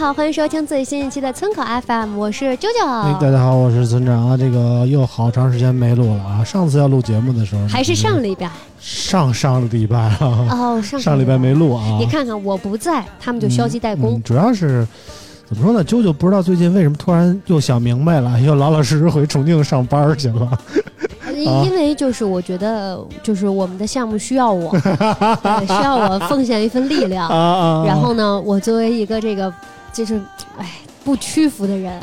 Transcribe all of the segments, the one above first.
好，欢迎收听最新一期的村口 FM，我是啾啾。哎，大家好，我是村长啊。这个又好长时间没录了啊。上次要录节目的时候，还是上礼拜，上上礼拜啊。哦，上上礼拜没录啊。你看看我不在，他们就消极怠工。主要是怎么说呢？啾啾不知道最近为什么突然又想明白了，又老老实实回重庆上班去了。因为就是我觉得，就是我们的项目需要我，需要我奉献一份力量。然后呢，我作为一个这个就是哎不屈服的人，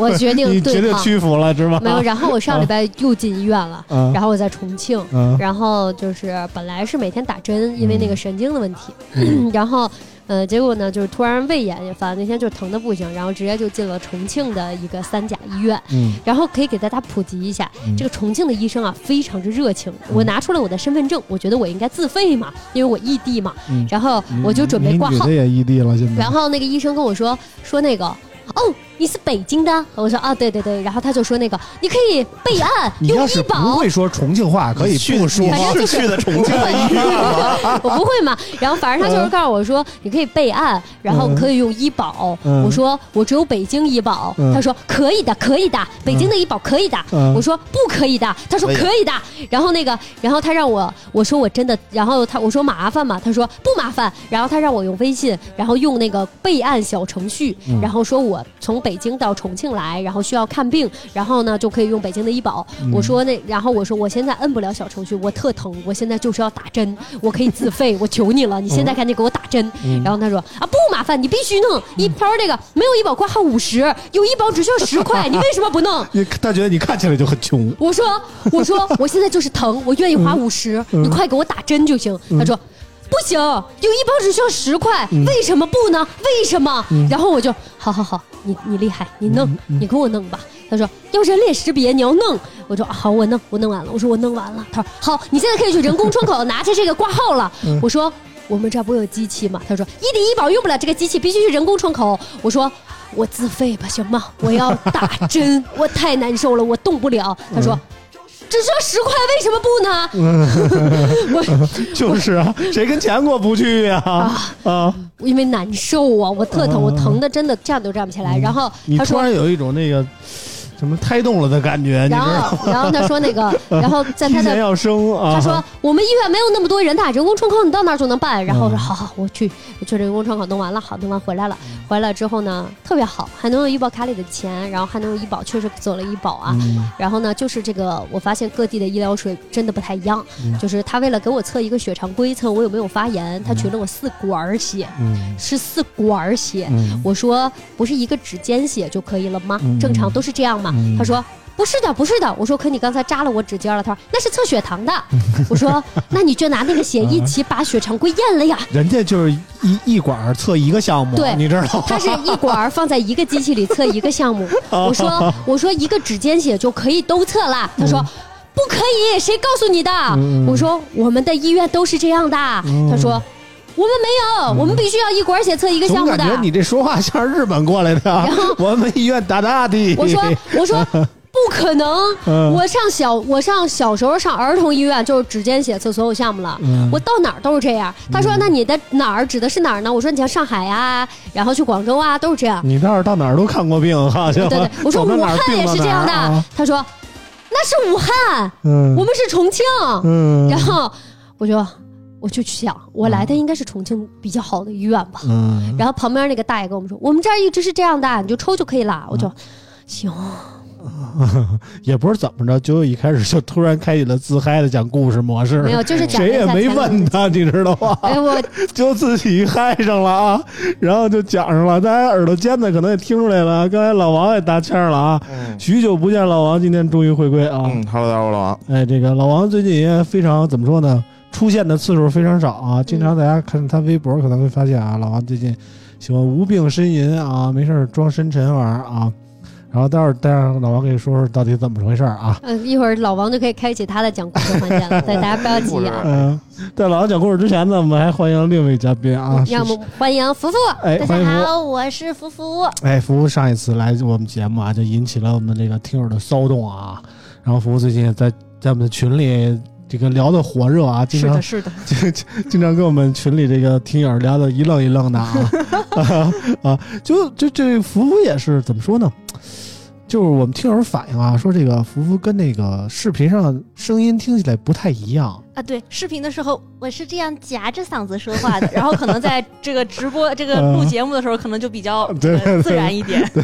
我决定对决定屈服了，是吗？没有。然后我上礼拜又进医院了，然后我在重庆，然后就是本来是每天打针，因为那个神经的问题，然后。呃，结果呢，就是突然胃炎也犯，那天就疼的不行，然后直接就进了重庆的一个三甲医院。嗯，然后可以给大家普及一下，这个重庆的医生啊，非常之热情。我拿出了我的身份证，我觉得我应该自费嘛，因为我异地嘛。嗯，然后我就准备挂号。也异地了，现在。然后那个医生跟我说说那个。哦，你是北京的？我说啊，对对对。然后他就说那个，你可以备案用医保。不会说重庆话，可以不说。是去的重庆的医院我不会嘛。然后反正他就是告诉我说，你可以备案，然后可以用医保。我说我只有北京医保。他说可以的，可以的，北京的医保可以的。我说不可以的。他说可以的。然后那个，然后他让我，我说我真的，然后他我说麻烦嘛？他说不麻烦。然后他让我用微信，然后用那个备案小程序，然后说我。从北京到重庆来，然后需要看病，然后呢就可以用北京的医保。我说那，然后我说我现在摁不了小程序，我特疼，我现在就是要打针，我可以自费，我求你了，你现在赶紧给我打针。然后他说啊不麻烦，你必须弄。一他说这个没有医保挂号五十，有医保只需要十块，你为什么不弄？他觉得你看起来就很穷。我说我说我现在就是疼，我愿意花五十，你快给我打针就行。他说。不行，有医保只需要十块，为什么不呢？为什么？然后我就，好好好，你你厉害，你弄，你给我弄吧。他说要人脸识别，你要弄。我说好，我弄，我弄完了。我说我弄完了。他说好，你现在可以去人工窗口 拿着这个挂号了。我说我们这不有机器吗？他说一抵医保用不了这个机器，必须去人工窗口。我说我自费吧，行吗？我要打针，我太难受了，我动不了。他说。只需要十块，为什么不呢？我 就是啊，谁跟钱过不去呀？啊，因为难受啊，我特疼，我疼的真的站都站不起来。然后你突然有一种那个。什么胎动了的感觉？然后，然后他说那个，然后在他的要生啊。他说我们医院没有那么多人打人工窗口，你到那儿就能办。然后我说好好，我去，我去人工窗口弄完了，好弄完回来了。回来之后呢，特别好，还能用医保卡里的钱，然后还能用医保，确实走了医保啊。然后呢，就是这个，我发现各地的医疗水真的不太一样。就是他为了给我测一个血常规，测我有没有发炎，他取了我四管血，是四管血。我说不是一个指尖血就可以了吗？正常都是这样嘛。他说不是的，不是的。我说可你刚才扎了我指尖了。他说那是测血糖的。我说那你就拿那个血一起把血常规验了呀。人家就是一一管测一个项目，对，你知道吗？他是一管放在一个机器里测一个项目。我说我说一个指尖血就可以都测了。他说不可以，谁告诉你的？我说我们的医院都是这样的。他说。我们没有，我们必须要一管血测一个项目的。感觉你这说话像日本过来的。然后我们医院大大的。我说我说 不可能，我上小我上小时候上儿童医院就是指尖血测所有项目了，我到哪儿都是这样。他说那你的哪儿指的是哪儿呢？我说你像上海啊，然后去广州啊都是这样。你倒是到哪儿都看过病哈？对对，我说 武汉也是这样的。他说那是武汉，我们是重庆。然后我就。我就去想，我来的应该是重庆比较好的医院吧。嗯。然后旁边那个大爷跟我们说，我们这儿一直是这样的，你就抽就可以了。我就，行，也不是怎么着，就一开始就突然开启了自嗨的讲故事模式。没有，就是谁也没问他，你知道吗？哎，我就自己嗨上了啊，然后就讲上了。大家耳朵尖的可能也听出来了，刚才老王也搭腔了啊。许久不见，老王今天终于回归啊。嗯，Hello，大家好，老王。哎，这个老王最近也非常怎么说呢？出现的次数非常少啊。经常大家看他微博可能会发现啊，老王最近喜欢无病呻吟啊，没事装深沉玩啊。然后待会儿，待会儿老王给你说说到底怎么回事啊？嗯，一会儿老王就可以开启他的讲故事环节了，对，大家不要急啊。嗯，在老王讲故事之前呢，我们还欢迎另一位嘉宾啊。让我们欢迎福福。哎，大家好，我是福福。哎，福福上一次来我们节目啊，就引起了我们这个听友的骚动啊。然后福福最近在在我们的群里这个聊的火热啊，经常是的，经经常跟我们群里这个听友聊的一愣一愣的啊。啊，就就这福福也是怎么说呢？就是我们听友反映啊，说这个福福跟那个视频上的声音听起来不太一样啊。对，视频的时候我是这样夹着嗓子说话的，然后可能在这个直播、这个录节目的时候，可能就比较自然一点。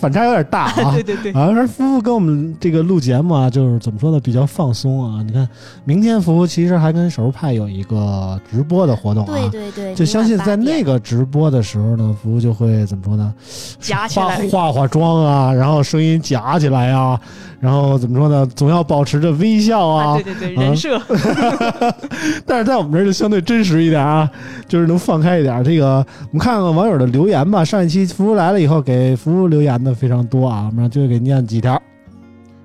反差有点大啊！对对对，啊，说福福跟我们这个录节目啊，就是怎么说呢，比较放松啊。你看，明天福福其实还跟手术派有一个直播的活动啊。对对对，就相信在那个直播的时候呢，福福就会怎么说呢？夹起来，化化妆啊，然后声音夹起来啊，然后怎么说呢？总要保持着微笑啊。对对对，人设。但是在我们这儿就相对真实一点啊，就是能放开一点。这个我们看看网友的留言吧。上一期福福来了以后给。福如留言的非常多啊，我们就给念几条。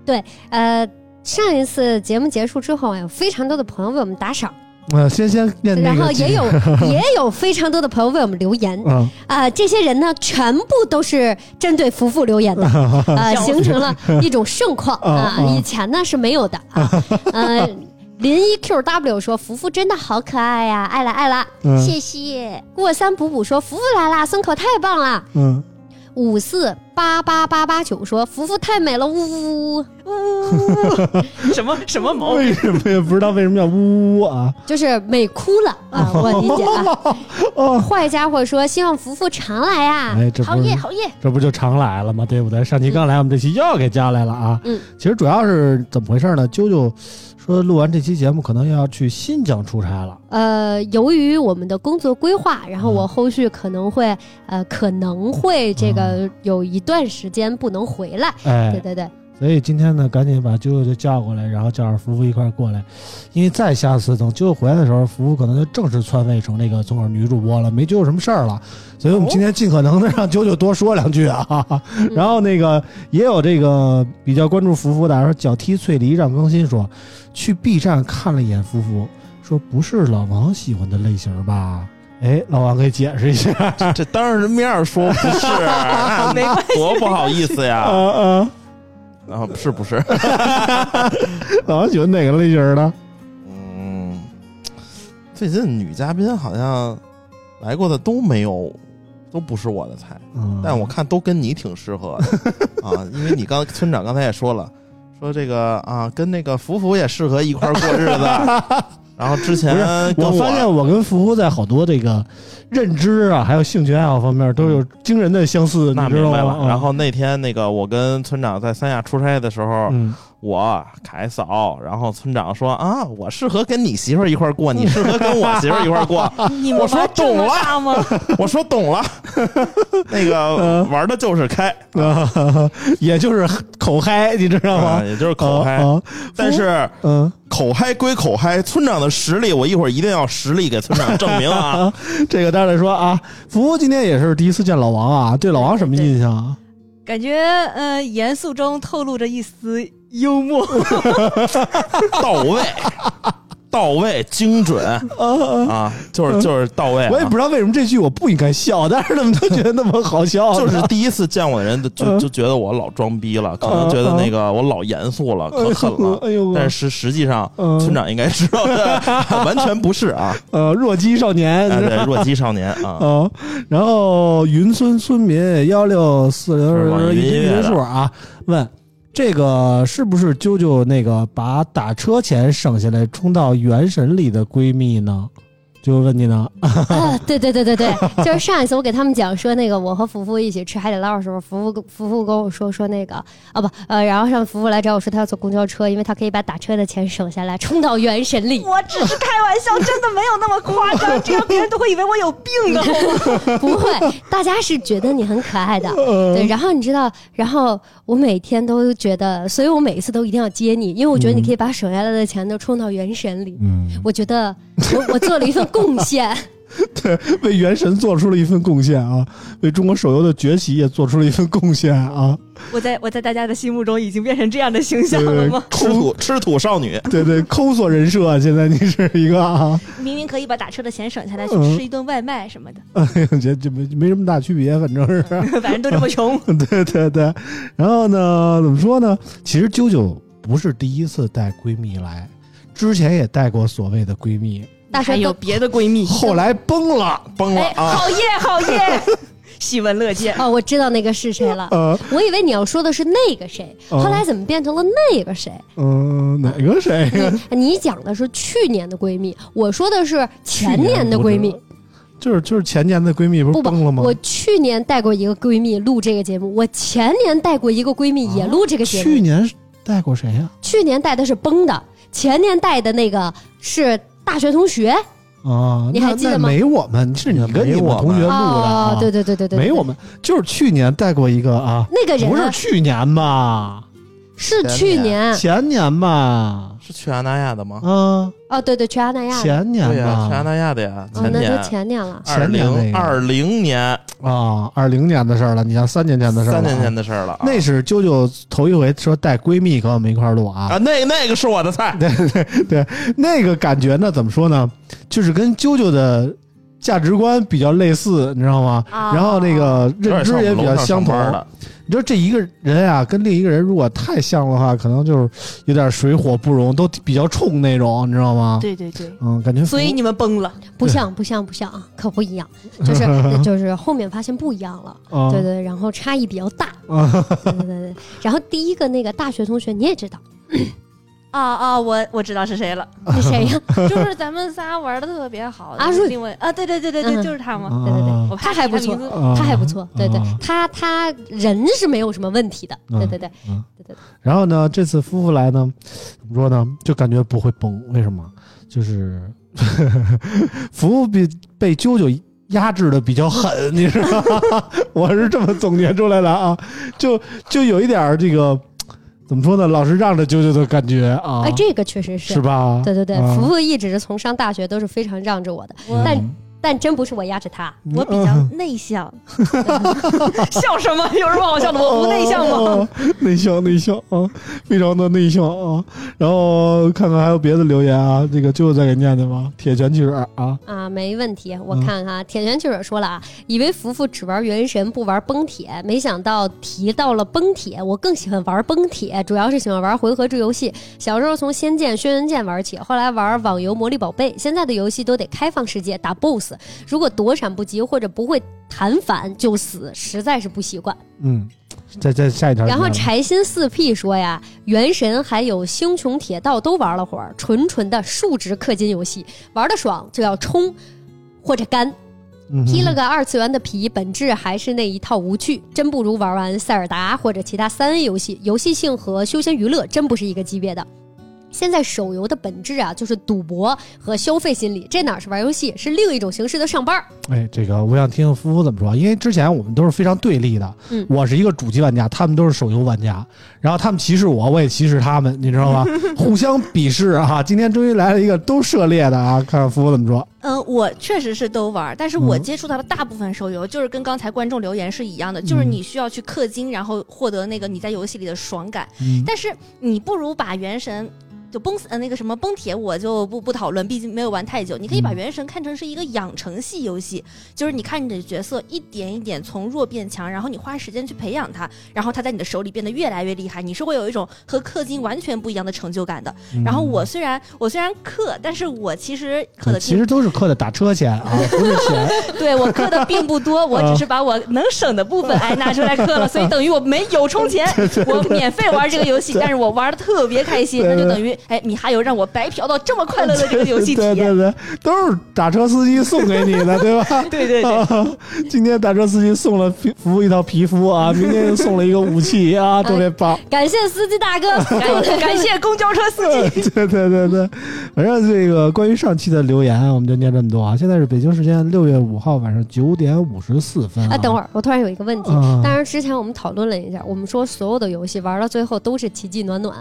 对，呃，上一次节目结束之后，有非常多的朋友为我们打赏。呃，先先念。然后也有 也有非常多的朋友为我们留言。啊，这些人呢，全部都是针对福福留言的，呃，形成了一种盛况啊。以前呢是没有的啊。呃，林一 QW 说福福真的好可爱呀，爱了爱了，谢谢。过三补补说福福来啦，松口太棒了。嗯。五四八八八八九说：“福福太美了，呜呜呜 呜，什么什么毛？为什么也不知道为什么叫呜呜呜啊？就是美哭了啊！我理解啊。坏家伙说：希望福福常来呀！哎，这好耶好耶，这不就常来了吗？对不对？上期刚来，我们这期又要给加来了啊！嗯，其实主要是怎么回事呢？啾啾。说录完这期节目，可能要去新疆出差了。呃，由于我们的工作规划，然后我后续可能会呃可能会这个有一段时间不能回来。哎，对对对。所以今天呢，赶紧把啾啾就叫过来，然后叫上福福一块过来，因为再下次等啾啾回来的时候，福福可能就正式篡位成那个综合女主播了，没啾啾什么事儿了。所以我们今天尽可能的让啾啾多说两句啊。然后那个也有这个比较关注福福的，说脚踢翠梨让更新说，去 B 站看了一眼福福，说不是老王喜欢的类型吧？哎，老王给解释一下，这当着人面说不是，多不好意思呀。嗯嗯。啊，是不是？老王喜欢哪个类型的？嗯，最近女嘉宾好像来过的都没有，都不是我的菜。嗯，但我看都跟你挺适合的啊，因为你刚村长刚才也说了，说这个啊，跟那个福福也适合一块过日子。然后之前我发现我跟福福在好多这个认知啊，还有兴趣爱好方面都有惊人的相似，那明白了。然后那天那个我跟村长在三亚出差的时候。我凯嫂，然后村长说啊，我适合跟你媳妇儿一块儿过，你 适合跟我媳妇儿一块儿过。我说懂了吗？我说懂了，那个玩的就是开，也就是口嗨，你知道吗？也就是口嗨。但是，嗯，口嗨归口嗨，村长的实力，我一会儿一定要实力给村长证明啊。这个待会说啊，福福今天也是第一次见老王啊，对老王什么印象啊？感觉呃，严肃中透露着一丝幽默，到位。到位，精准啊，就是就是到位。我也不知道为什么这句我不应该笑，但是他们都觉得那么好笑。就是第一次见我的人，就就觉得我老装逼了，可能觉得那个我老严肃了，可狠了。哎呦！但是实际上，村长应该知道的，完全不是啊。呃，弱鸡少年，对，弱鸡少年啊。然后云村村民幺六四零一结数啊，问。这个是不是啾啾那个把打车钱省下来充到原神里的闺蜜呢？就问你呢，啊，对对对对对，就是上一次我给他们讲说那个我和福福一起吃海底捞的时候，福福福福跟我说说那个啊不呃，然后让福福来找我说他要坐公交车，因为他可以把打车的钱省下来，充到元神里。我只是开玩笑，真的没有那么夸张，这样别人都会以为我有病的，不会，大家是觉得你很可爱的，对。然后你知道，然后我每天都觉得，所以我每一次都一定要接你，因为我觉得你可以把省下来的钱都充到元神里。嗯，我觉得我我做了一份。贡献，对，为元神做出了一份贡献啊！为中国手游的崛起也做出了一份贡献啊！我在我在大家的心目中已经变成这样的形象了吗？吃土吃土少女，对对，抠索人设，现在你是一个啊！明明可以把打车的钱省下来去吃一顿外卖什么的，哎呀，这这没没什么大区别，反正是，反正都这么穷。对对对，然后呢，怎么说呢？其实啾啾不是第一次带闺蜜来，之前也带过所谓的闺蜜。大还有别的闺蜜，后来崩了，崩了啊！好耶，好耶，喜闻乐见哦，我知道那个是谁了。呃，我以为你要说的是那个谁，后来怎么变成了那个谁？嗯，哪个谁？你讲的是去年的闺蜜，我说的是前年的闺蜜。就是就是前年的闺蜜不是崩了吗？我去年带过一个闺蜜录这个节目，我前年带过一个闺蜜也录这个节目。去年带过谁呀？去年带的是崩的，前年带的那个是。大学同学啊，你还记得吗？没我们，是你跟你们同学录的啊。对对对对对，没我们，就是去年带过一个啊。那个人不是去年吧？是去年前年吧？是去阿那亚的吗？嗯。哦，对对，去阿那亚前年吧？去阿那亚的呀，前年。那前年了。二零二零年啊，二零年的事儿了。你像三年前的事儿，三年前的事儿了。那是啾啾头一回说带闺蜜跟我们一块儿录啊。啊，那那个是我的菜。对对对，那个感觉呢？怎么说呢？就是跟啾啾的价值观比较类似，你知道吗？然后那个认知也比较相同。你说这一个人啊，跟另一个人如果太像的话，可能就是有点水火不容，都比较冲那种，你知道吗？对对对，嗯，感觉所以你们崩了，不像 不像不像啊，可不一样，就是 就是后面发现不一样了，对对，然后差异比较大，对对对，然后第一个那个大学同学你也知道。啊啊！我我知道是谁了，是谁呀？就是咱们仨玩的特别好阿瑞。啊，对对对对对，就是他嘛。对对对，他还不错，他还不错。对对，他他人是没有什么问题的。对对对，对对。然后呢，这次夫妇来呢，怎么说呢？就感觉不会崩，为什么？就是服务比被啾啾压制的比较狠，你知道吗？我是这么总结出来的啊，就就有一点这个。怎么说呢？老是让着啾啾的感觉啊！哎，这个确实是，是吧？对对对，福福一直是从上大学都是非常让着我的，但。但真不是我压着他，我比较内向。笑什么？有什么好笑的？我不内向吗？内向，内向啊，非常的内向啊。然后看看还有别的留言啊，这个最后再给念念吧。铁拳记者啊啊，没问题。我看看，铁拳记者说了啊，以为福福只玩原神不玩崩铁，没想到提到了崩铁。我更喜欢玩崩铁，主要是喜欢玩回合制游戏。小时候从《仙剑》《轩辕剑》玩起，后来玩网游《魔力宝贝》，现在的游戏都得开放世界打 BOSS。如果躲闪不及或者不会弹反就死，实在是不习惯。嗯，再再下一条。然后柴心四 P 说呀，原神还有星穹铁道都玩了会儿，纯纯的数值氪金游戏，玩的爽就要冲或者干。披了个二次元的皮，本质还是那一套无趣，真不如玩玩塞尔达或者其他三 A 游戏，游戏性和休闲娱乐真不是一个级别的。现在手游的本质啊，就是赌博和消费心理，这哪是玩游戏，是另一种形式的上班。哎，这个我想听听夫妇怎么说，因为之前我们都是非常对立的。嗯，我是一个主机玩家，他们都是手游玩家，然后他们歧视我，我也歧视他们，你知道吗？互相鄙视啊！今天终于来了一个都涉猎的啊，看看夫夫怎么说。嗯，我确实是都玩，但是我接触到的大部分手游就是跟刚才观众留言是一样的，就是你需要去氪金，然后获得那个你在游戏里的爽感。嗯但是你不如把原神。就崩呃那个什么崩铁我就不不讨论，毕竟没有玩太久。你可以把原神看成是一个养成系游戏，就是你看你的角色一点一点从弱变强，然后你花时间去培养他，然后他在你的手里变得越来越厉害，你是会有一种和氪金完全不一样的成就感的。然后我虽然我虽然氪，但是我其实氪的其实都是氪的打车钱啊，不是钱。对我氪的并不多，我只是把我能省的部分哎拿出来氪了，所以等于我没有充钱，我免费玩这个游戏，但是我玩的特别开心，那就等于哎，米哈游让我白嫖到这么快乐的这个游戏体验。对 对对，都是打车司机送给你的，对吧？对对对。今天打车司机送了皮服一套皮肤啊，明天又送了一个武器啊，特别棒。感谢司机大哥，感谢公交车司机。对对对对，反正这个关于上期的留言，我们就念这么多啊。现在是北京时间六月五号晚上九点五十四分。哎，等会儿，我突然有一个问题。当然，之前我们讨论了一下，我们说所有的游戏玩到最后都是奇迹暖暖，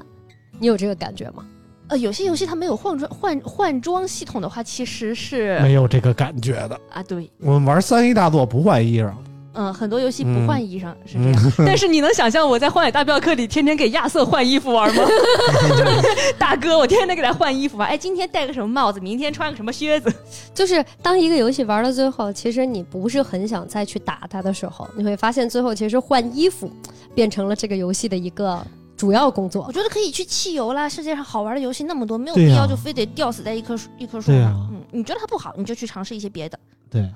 你有这个感觉吗？呃，有些游戏它没有换装换换装系统的话，其实是没有这个感觉的啊。对，我们玩三 A 大作不换衣裳。嗯，很多游戏不换衣裳是这样，但是你能想象我在《荒野大镖客》里天天给亚瑟换衣服玩吗？就是大哥，我天天给他换衣服玩。哎，今天戴个什么帽子，明天穿个什么靴子。就是当一个游戏玩到最后，其实你不是很想再去打它的时候，你会发现最后其实换衣服变成了这个游戏的一个主要工作。我觉得可以去汽油啦，世界上好玩的游戏那么多，没有必要就非得吊死在一棵树一棵树上。嗯，你觉得它不好，你就去尝试一些别的。对，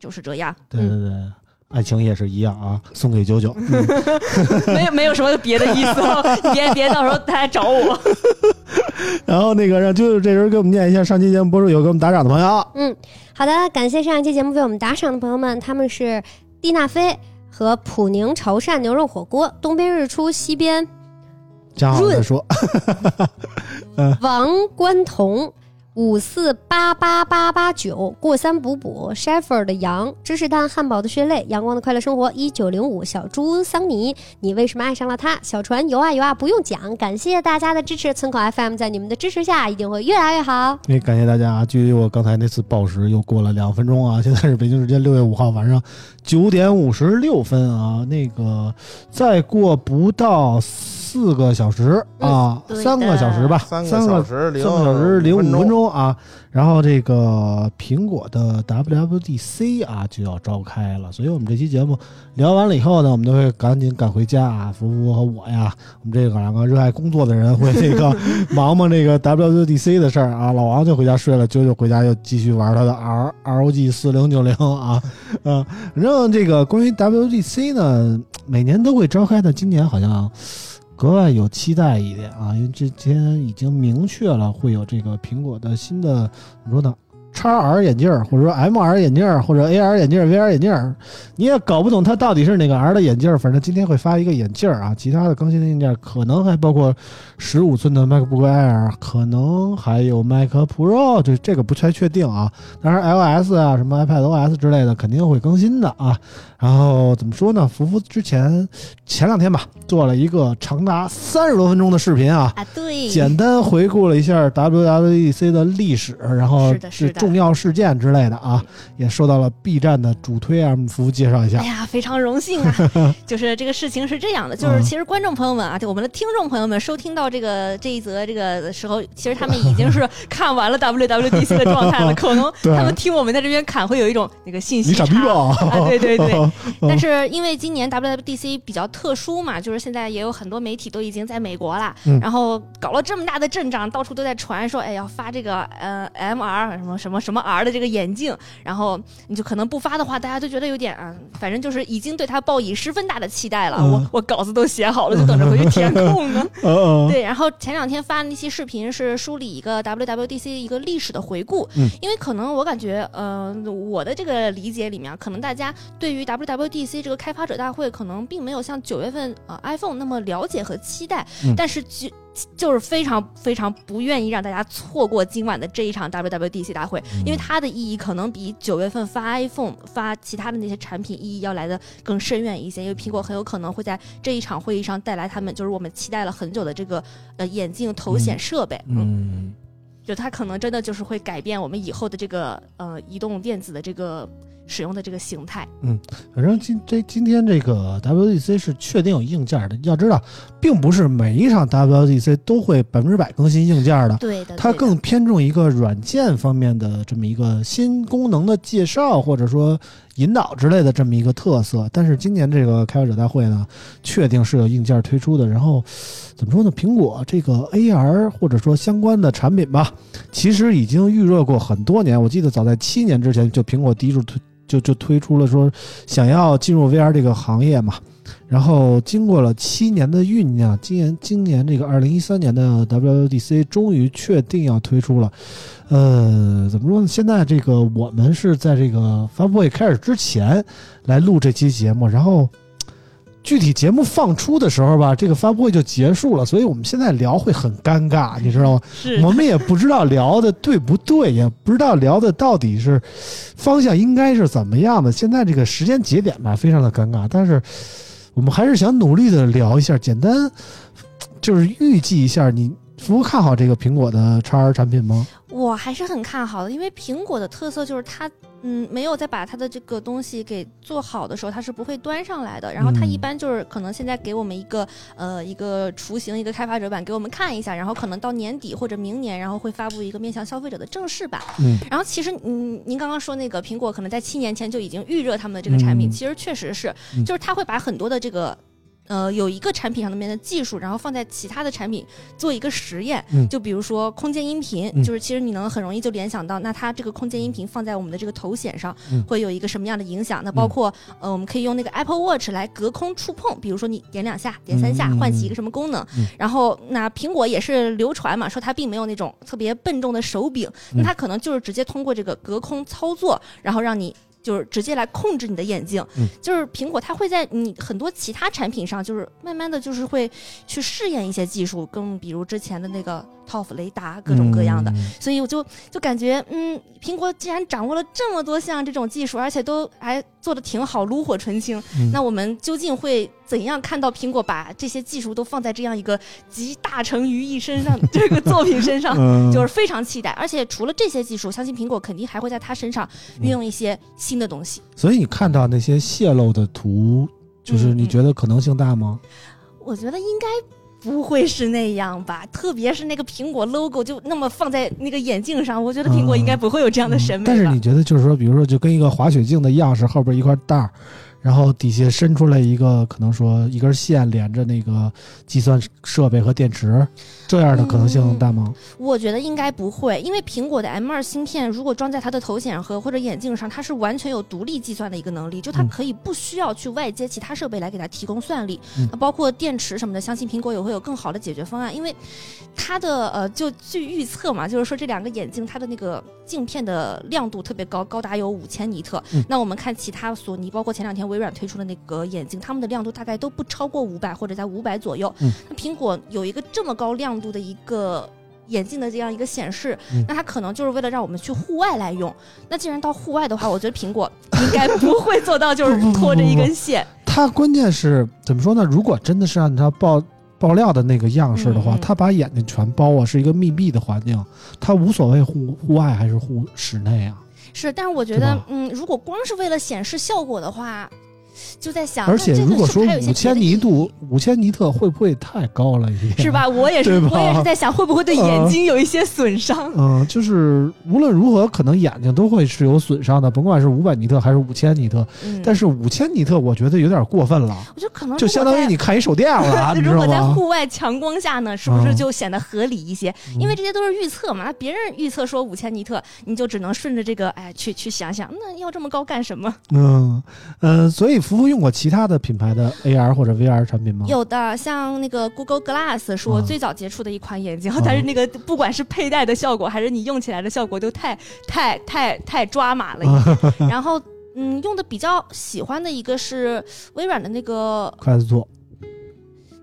就是这样。对对对。爱情也是一样啊，送给九九，没有没有什么别的意思，别别到时候他来找我。然后那个让九九这人给我们念一下上期节目播出有给我们打赏的朋友。嗯，好的，感谢上一期节目为我们打赏的朋友们，他们是蒂娜菲和普宁潮汕牛肉火锅，东边日出西边，润说，王冠彤。五四八八八八九过三补补，Sheffer 的羊，芝士蛋汉堡的血泪，阳光的快乐生活，一九零五小猪桑尼，你为什么爱上了他？小船游啊游啊不用讲，感谢大家的支持，村口 FM 在你们的支持下一定会越来越好。也感谢大家啊！距离我刚才那次报时又过了两分钟啊！现在是北京时间六月五号晚上九点五十六分啊！那个再过不到。四个小时啊，三个小时吧，三个小时零三个小时零五分钟啊。然后这个苹果的 WWDC 啊就要召开了，所以我们这期节目聊完了以后呢，我们都会赶紧赶回家啊。福福和我呀，我们这个两个热爱工作的人会这个 忙忙这个 WWDC 的事儿啊。老王就回家睡了，啾啾回家又继续玩他的 R ROG 四零九零啊。嗯，反正这个关于 WWDC 呢，每年都会召开的，今年好像。格外有期待一点啊，因为之前已经明确了会有这个苹果的新的，怎么说呢？叉 R 眼镜或者说 MR 眼镜或者 AR 眼镜 VR 眼镜你也搞不懂它到底是哪个 R 的眼镜反正今天会发一个眼镜啊，其他的更新的硬件可能还包括十五寸的 MacBook Air，可能还有 Mac Pro，这这个不太确定啊。当然 iOS 啊，什么 iPadOS 之类的肯定会更新的啊。然后怎么说呢？福福之前前两天吧，做了一个长达三十多分钟的视频啊，啊对，简单回顾了一下 WWDC 的历史，然后是重要事件之类的啊，也受到了 B 站的主推 M 服务介绍一下。哎呀，非常荣幸啊！就是这个事情是这样的，就是其实观众朋友们啊，就我们的听众朋友们收听到这个这一则这个时候，其实他们已经是 看完了 WWDC 的状态了，可能他们听我们在这边侃会有一种那个信息差啊，对对对。但是因为今年 WWDC 比较特殊嘛，就是现在也有很多媒体都已经在美国了，然后搞了这么大的阵仗，到处都在传说，哎，要发这个呃 MR 什么什么什么 R 的这个眼镜，然后你就可能不发的话，大家都觉得有点啊，反正就是已经对他抱以十分大的期待了。我我稿子都写好了，就等着回去填空呢。对，然后前两天发的那期视频是梳理一个 WWDC 一个历史的回顾，因为可能我感觉，呃，我的这个理解里面，可能大家对于 W W D C 这个开发者大会可能并没有像九月份呃 iPhone 那么了解和期待，但是就就是非常非常不愿意让大家错过今晚的这一场 W W D C 大会，因为它的意义可能比九月份发 iPhone 发其他的那些产品意义要来的更深远一些，因为苹果很有可能会在这一场会议上带来他们就是我们期待了很久的这个呃眼镜头显设备，嗯，就它可能真的就是会改变我们以后的这个呃移动电子的这个。使用的这个形态，嗯，反正今这今天这个 WDC 是确定有硬件的。要知道，并不是每一场 WDC 都会百分之百更新硬件的，对的。它更偏重一个软件方面的这么一个新功能的介绍，或者说引导之类的这么一个特色。但是今年这个开发者大会呢，确定是有硬件推出的。然后怎么说呢？苹果这个 AR 或者说相关的产品吧，其实已经预热过很多年。我记得早在七年之前，就苹果第一次推。就就推出了说想要进入 VR 这个行业嘛，然后经过了七年的酝酿，今年今年这个二零一三年的 WDC 终于确定要推出了。呃，怎么说呢？现在这个我们是在这个发布会开始之前来录这期节目，然后。具体节目放出的时候吧，这个发布会就结束了，所以我们现在聊会很尴尬，你知道吗？是，我们也不知道聊的对不对，也不知道聊的到底是方向应该是怎么样的。现在这个时间节点吧，非常的尴尬，但是我们还是想努力的聊一下，简单就是预计一下，你服务看好这个苹果的叉产品吗？我还是很看好的，因为苹果的特色就是它。嗯，没有再把它的这个东西给做好的时候，它是不会端上来的。然后它一般就是可能现在给我们一个呃一个雏形，一个开发者版给我们看一下，然后可能到年底或者明年，然后会发布一个面向消费者的正式版。嗯，然后其实嗯您刚刚说那个苹果可能在七年前就已经预热他们的这个产品，其实确实是，就是它会把很多的这个。呃，有一个产品上面的技术，然后放在其他的产品做一个实验，就比如说空间音频，就是其实你能很容易就联想到，那它这个空间音频放在我们的这个头显上，会有一个什么样的影响？那包括呃，我们可以用那个 Apple Watch 来隔空触碰，比如说你点两下、点三下，唤起一个什么功能？然后那苹果也是流传嘛，说它并没有那种特别笨重的手柄，那它可能就是直接通过这个隔空操作，然后让你。就是直接来控制你的眼睛，就是苹果它会在你很多其他产品上，就是慢慢的就是会去试验一些技术，更比如之前的那个。TOF 雷达各种各样的，所以我就就感觉，嗯，苹果既然掌握了这么多项这种技术，而且都还做的挺好，炉火纯青，那我们究竟会怎样看到苹果把这些技术都放在这样一个集大成于一身上 这个作品身上，就是非常期待。而且除了这些技术，相信苹果肯定还会在它身上运用一些新的东西。所以你看到那些泄露的图，就是你觉得可能性大吗？我觉得应该。不会是那样吧？特别是那个苹果 logo 就那么放在那个眼镜上，我觉得苹果应该不会有这样的审美。但是你觉得，就是说，比如说，就跟一个滑雪镜的样式后边一块带儿。然后底下伸出来一个，可能说一根线连着那个计算设备和电池，这样的可能性大吗？我觉得应该不会，因为苹果的 M 二芯片如果装在它的头显和或者眼镜上，它是完全有独立计算的一个能力，就它可以不需要去外接其他设备来给它提供算力。那包括电池什么的，相信苹果也会有更好的解决方案。因为它的呃，就据预测嘛，就是说这两个眼镜它的那个镜片的亮度特别高，高达有五千尼特。那我们看其他索尼，包括前两天微。微软推出的那个眼镜，它们的亮度大概都不超过五百，或者在五百左右。那苹果有一个这么高亮度的一个眼镜的这样一个显示，那它可能就是为了让我们去户外来用。那既然到户外的话，我觉得苹果应该不会做到就是拖着一根线。它关键是怎么说呢？如果真的是按照爆爆料的那个样式的话，它把眼睛全包啊，是一个密闭的环境，它无所谓户户外还是户室内啊。是，但是我觉得，嗯，如果光是为了显示效果的话。就在想，而且如果说五千尼度、五千尼特会不会太高了一点？是吧？我也是，我也是在想，会不会对眼睛有一些损伤？嗯，就是无论如何，可能眼睛都会是有损伤的，甭管是五百尼特还是五千尼特。但是五千尼特，我觉得有点过分了。我觉得可能就相当于你看一手电了，如果在户外强光下呢，是不是就显得合理一些？因为这些都是预测嘛，别人预测说五千尼特，你就只能顺着这个，哎，去去想想，那要这么高干什么？嗯嗯，所以福福用过其他。的品牌的 AR 或者 VR 产品吗？有的，像那个 Google Glass 是我最早接触的一款眼镜，但是那个不管是佩戴的效果，还是你用起来的效果，都太太太太抓马了。然后，嗯，用的比较喜欢的一个是微软的那个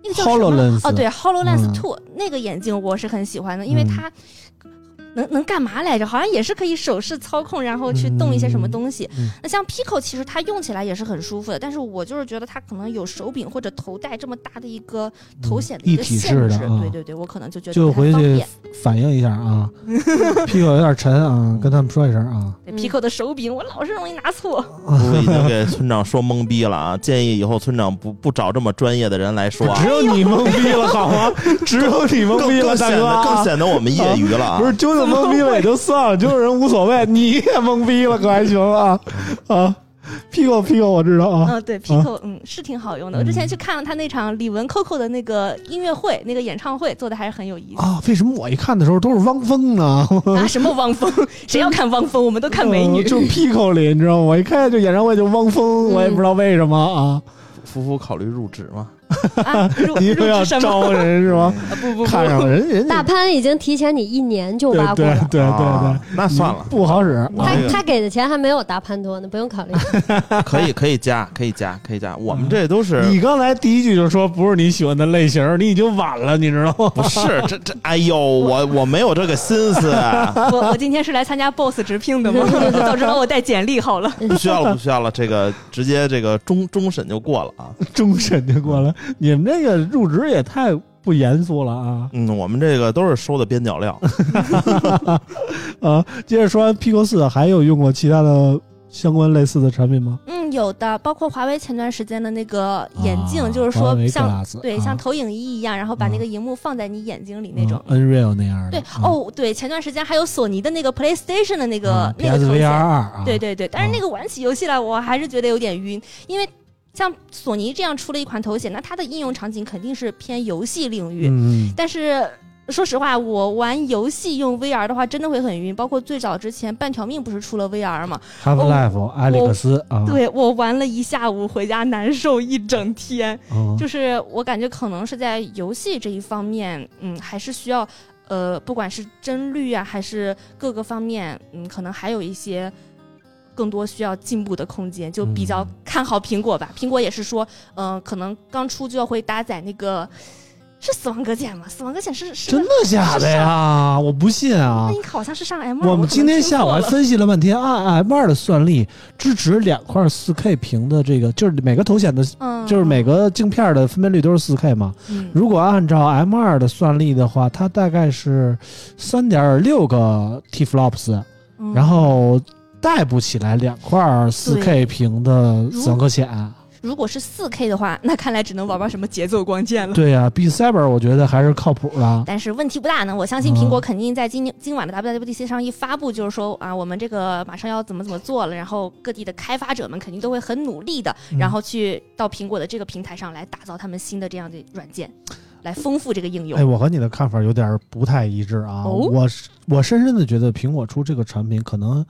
那个叫什么？哦，对，Hololens Two 那个眼镜我是很喜欢的，因为它。能能干嘛来着？好像也是可以手势操控，然后去动一些什么东西。那像 Pico 其实它用起来也是很舒服的，但是我就是觉得它可能有手柄或者头戴这么大的一个头显的一个限制。对对对，我可能就觉得就回去反映一下啊。Pico 有点沉啊，跟他们说一声啊。Pico 的手柄我老是容易拿错。我已经给村长说懵逼了啊！建议以后村长不不找这么专业的人来说。只有你懵逼了好吗？只有你懵逼了，大哥，更显得我们业余了啊。不是 就。懵逼了也就算了，就是人无所谓。你也懵逼了，可还行啊啊！Pico Pico 我知道啊，嗯对，Pico 嗯是挺好用的。我之前去看了他那场李玟 Coco 的那个音乐会，那个演唱会做的还是很有意思啊。为什么我一看的时候都是汪峰呢？啊什么汪峰？谁要看汪峰？我们都看美女。就 Pico 里，你知道吗？我一看就演唱会就汪峰，我也不知道为什么啊。夫妇考虑入职吗？啊，入 你又要？招人是吗？不不看上人人家大潘已经提前你一年就挖过了，对对对对啊，那算了，不好使。他他给的钱还没有大潘多呢，不用考虑。可以可以加，可以加，可以加。我们这都是你刚才第一句就说不是你喜欢的类型，你已经晚了，你知道吗？不是这这？哎呦，我我没有这个心思，我我今天是来参加 BOSS 直聘的吗？到时候我带简历好了。不需要了，不需要了。这个直接这个终终审就过了啊。终审就过来，你们这个入职也太不严肃了啊！嗯，我们这个都是收的边角料。啊，接着说完 Pico 四，还有用过其他的相关类似的产品吗？嗯，有的，包括华为前段时间的那个眼镜，啊就是说像对啊像投影仪一样，然后把那个荧幕放在你眼睛里那种。嗯 Nreal 那样的。对啊，哦，对，前段时间还有索尼的那个 PlayStation 的那个、啊那个头显，啊，对对对，但是那啊个玩起游戏来，我还是觉得有点晕，因为像索尼这样出了一款头显，那它的应用场景肯定是偏游戏领域，嗯，但是。说实话，我玩游戏用 VR 的话，真的会很晕。包括最早之前半条命不是出了 VR 吗？Half Life 艾利克斯啊，哦对我玩了一下午，回家难受一整天。哦，就是我感觉可能是在游戏这一方面，嗯，还是需要，呃，不管是帧率啊，还是各个方面，嗯，可能还有一些更多需要进步的空间。就比较嗯看好苹果吧，苹果也是说，嗯、可能刚出就要会搭载那个是死亡搁浅吗？死亡搁浅是是真的假的呀？我不信啊那！你好像是上 M 二我们今天下午还分析了半天，按 M 二的算力支持两块四 K 屏的这个，就是每个头显的，嗯，就是每个镜片的分辨率都是四 K 嘛。嗯如果按照 M 二的算力的话，它大概是三点六个 T flops，嗯然后带不起来两块四 K 屏的死亡搁浅。如果是四 K 的话，那看来只能玩玩什么节奏光剑了。对呀、b Cyber 我觉得还是靠谱的。但是问题不大呢，我相信苹果肯定在今今晚的 WWDC 上一发布，就是说啊，我们这个马上要怎么怎么做了，然后各地的开发者们肯定都会很努力的，嗯然后去到苹果的这个平台上来打造他们新的这样的软件，来丰富这个应用。哎，我和你的看法有点不太一致啊。哦我我深深的觉得苹果出这个产品，可能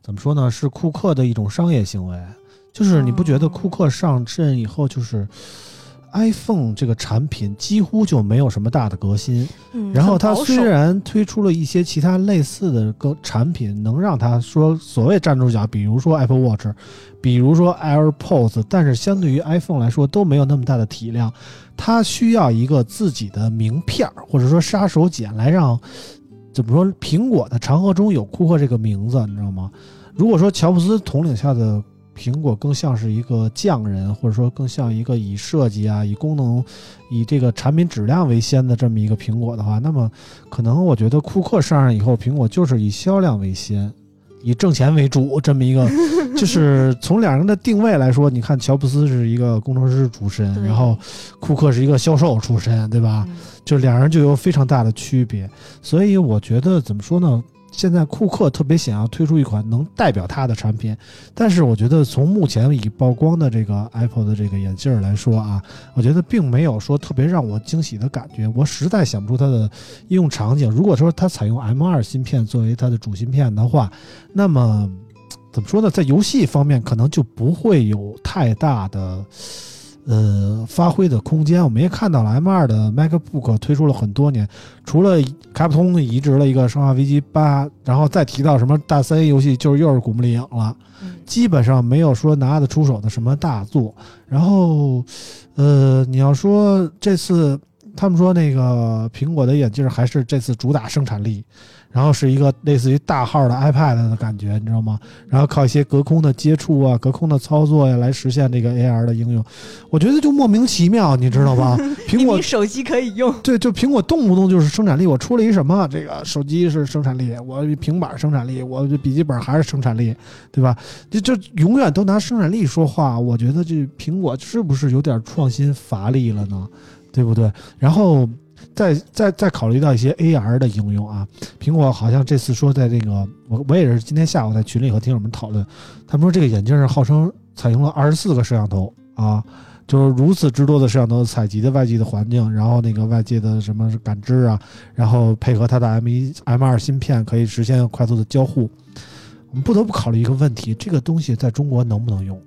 怎么说呢，是库克的一种商业行为。就是你不觉得哦库克上阵以后，就是 iPhone 这个产品几乎就没有什么大的革新。嗯，然后它虽然推出了一些其他类似的个产品，能让它说所谓站住脚，比如说 Apple Watch，比如说 AirPods，但是相对于 iPhone 来说都没有那么大的体量，它需要一个自己的名片儿或者说杀手锏来让怎么说苹果的长河中有库克这个名字，你知道吗？如果说乔布斯统领下的苹果更像是一个匠人，或者说更像一个以设计啊、以功能、以这个产品质量为先的这么一个苹果的话，那么可能我觉得库克上任以后，苹果就是以销量为先。以挣钱为主，这么一个，就是从两人的定位来说，你看乔布斯是一个工程师出身，然后库克是一个销售出身，对吧？嗯就两人就有非常大的区别，所以我觉得怎么说呢？现在库克特别想要推出一款能代表他的产品，但是我觉得从目前已曝光的这个 Apple 的这个眼镜来说啊，我觉得并没有说特别让我惊喜的感觉，我实在想不出它的应用场景。如果说它采用 M2 芯片作为它的主芯片的话，那么怎么说呢？在游戏方面可能就不会有太大的。呃，发挥的空间，我们也看到了 M 二的 MacBook 推出了很多年，除了卡普通移植了一个《生化危机八》，然后再提到什么大三 A 游戏，就是又是古墓丽影了，嗯。基本上没有说拿得出手的什么大作。然后，呃，你要说这次他们说那个苹果的眼镜还是这次主打生产力，然后是一个类似于大号的 iPad 的感觉，你知道吗？然后靠一些隔空的接触啊、隔空的操作呀、来实现这个 AR 的应用，我觉得就莫名其妙，你知道吧？苹果手机可以用，对，就苹果动不动就是生产力，我出了一什么，这个手机是生产力，我平板生产力，我笔记本还是生产力，对吧？就就永远都拿生产力说话，我觉得这苹果是不是有点创新乏力了呢？对不对？然后再再再考虑到一些 AR 的应用啊，苹果好像这次说在这个，我我也是今天下午在群里和听友们讨论，他们说这个眼镜是号称采用了二十四个摄像头啊。就是如此之多的摄像头采集的外界的环境，然后那个外界的什么感知啊，然后配合它的 M 一 M 二芯片，可以实现快速的交互。我们不得不考虑一个问题：这个东西在中国能不能用？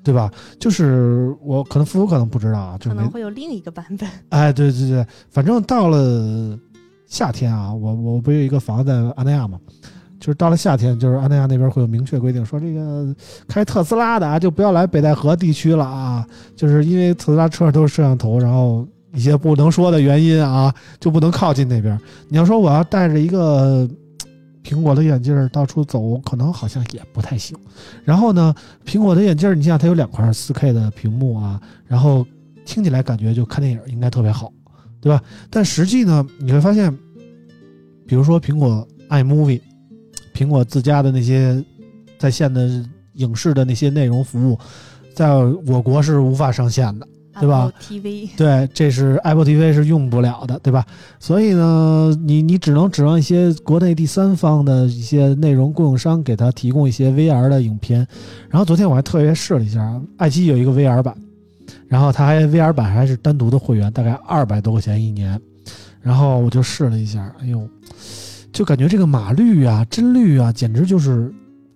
嗯，对吧？就是我可能夫妇可能不知道啊，就可能会有另一个版本。哎，对对对，反正到了夏天啊，我我不有一个房子在安那亚嘛，就是到了夏天，就是安那亚那边会有明确规定，说这个开特斯拉的啊，就不要来北戴河地区了啊，就是因为特斯拉车上都是摄像头，然后一些不能说的原因啊，就不能靠近那边。你要说我要带着一个。苹果的眼镜到处走，可能好像也不太行。然后呢，苹果的眼镜你想它有两块四 K 的屏幕啊，然后听起来感觉就看电影应该特别好，对吧？但实际呢，你会发现，比如说苹果 iMovie，苹果自家的那些在线的影视的那些内容服务，在我国是无法上线的。对吧？TV 对，这是 Apple TV 是用不了的，对吧？所以呢，你你只能指望一些国内第三方的一些内容供应商给他提供一些 VR 的影片。然后昨天我还特别试了一下，爱奇艺有一个 VR 版，然后它还 VR 版还是单独的会员，大概二百多块钱一年。然后我就试了一下，哎呦，就感觉这个码率啊、帧率啊，简直就是。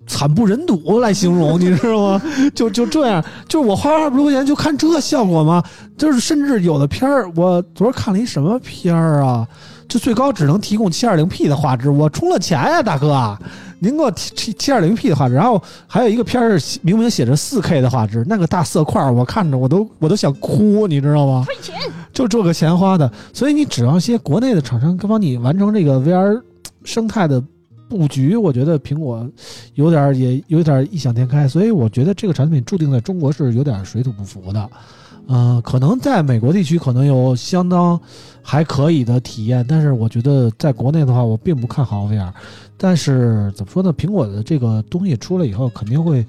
惨不忍睹来形容，你知道吗？就就这样，就是我花二百多块钱就看这效果吗？就是甚至有的片儿，我昨儿看了一什么片儿啊？就最高只能提供七二零 P 的画质，我充了钱呀，大哥，您给我提七七二零 P 的画质。然后还有一个片儿明明写着四 K 的画质，那个大色块我看着我都我都想哭，你知道吗？亏钱，就这个钱花的。所以你指望些国内的厂商帮你完成这个 VR 生态的。布局，我觉得苹果有点儿也有点异想天开，所以我觉得这个产品注定在中国是有点水土不服的。嗯，可能在美国地区可能有相当还可以的体验，但是我觉得在国内的话，我并不看好 VR。但是怎么说呢？苹果的这个东西出来以后，肯定会。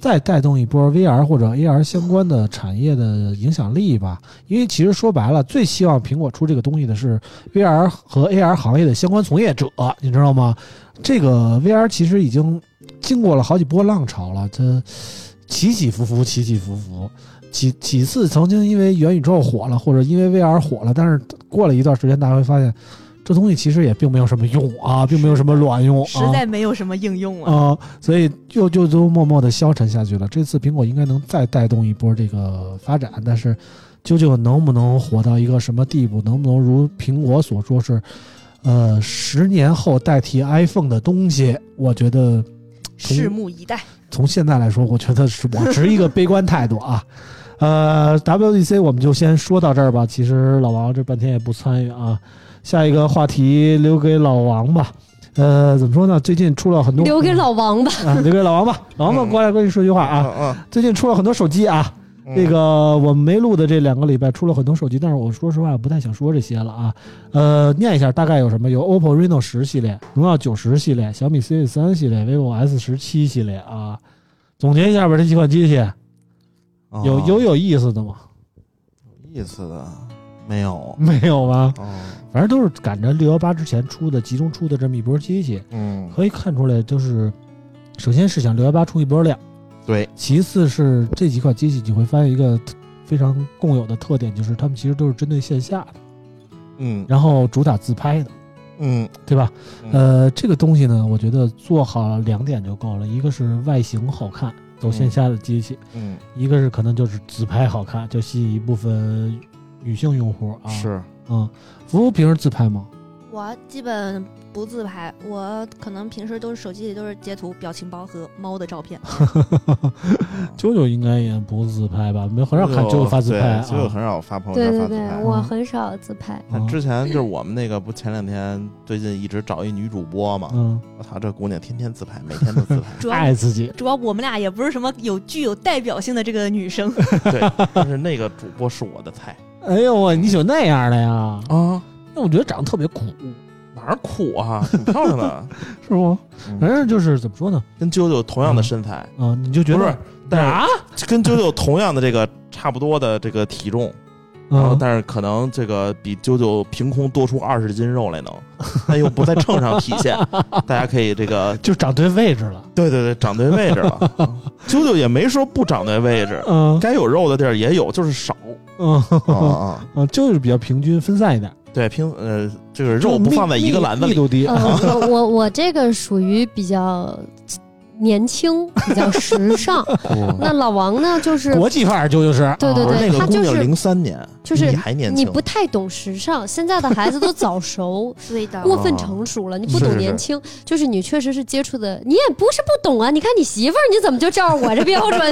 再带动一波 VR 或者 AR 相关的产业的影响力吧，因为其实说白了，最希望苹果出这个东西的是 VR 和 AR 行业的相关从业者，你知道吗？这个 VR 其实已经经过了好几波浪潮了，它起起伏伏，起起伏伏，几几次曾经因为元宇宙火了，或者因为 VR 火了，但是过了一段时间，大家会发现。这东西其实也并没有什么用啊，并没有什么卵用，实在没有什么应用啊，所以就就都默默的消沉下去了。这次苹果应该能再带动一波这个发展，但是究竟能不能火到一个什么地步，能不能如苹果所说是，呃，十年后代替 iPhone 的东西，我觉得拭目以待。从现在来说，我觉得是我持一个悲观态度啊。呃，WDC 我们就先说到这儿吧。其实老王这半天也不参与啊。下一个话题留给老王吧，呃，怎么说呢？最近出了很多，留给老王吧，啊，留给老王吧。老王吧过来跟你说句话啊，最近出了很多手机啊，这个我们没录的这两个礼拜出了很多手机，但是我说实话不太想说这些了啊。呃，念一下大概有什么？有 OPPO Reno 十系列、荣耀九十系列、小米 C 三系列、vivo S 十七系列啊。总结一下吧，这几款机器有有有意思的吗？有意思的没有？没有吧？哦。反正都是赶着六幺八之前出的，集中出的这么一波机器，嗯，可以看出来，就是首先是想六幺八出一波量，对，其次是这几款机器你会发现一个非常共有的特点，就是它们其实都是针对线下的，嗯，然后主打自拍的，嗯，对吧？呃，这个东西呢，我觉得做好两点就够了，一个是外形好看，走线下的机器，嗯，一个是可能就是自拍好看，就吸引一部分女性用户啊，是。嗯，服务平时自拍吗？我基本不自拍，我可能平时都是手机里都是截图、表情包和猫的照片。啾啾应该也不自拍吧？没很少看啾啾发自拍，啾啾很少发朋友圈发自拍。我很少自拍。之前就是我们那个不前两天最近一直找一女主播嘛，嗯，我操，这姑娘天天自拍，每天都自拍，爱自己。主要我们俩也不是什么有具有代表性的这个女生，对，但是那个主播是我的菜。哎呦我，你喜欢那样的呀？啊，那我觉得长得特别苦，哪儿苦啊？挺漂亮的，是不？反正就是怎么说呢，跟啾啾同样的身材啊，你就觉得是但是跟啾啾同样的这个差不多的这个体重，然后但是可能这个比啾啾凭空多出二十斤肉来能，但又不在秤上体现，大家可以这个 就长对位置了。对对对，长对位置了。啾啾也没说不长对位置，嗯，该有肉的地儿也有，就是少。嗯啊啊就是比较平均分散一点。对，平呃，这个肉不放在一个篮子里。密度低。我我这个属于比较年轻，比较时尚。那老王呢，就是国际范儿，就就是对对对，他就是零三年，就是你还年轻，你不太懂时尚。现在的孩子都早熟，对的，过分成熟了。你不懂年轻，就是你确实是接触的，你也不是不懂啊。你看你媳妇儿，你怎么就照我这标准？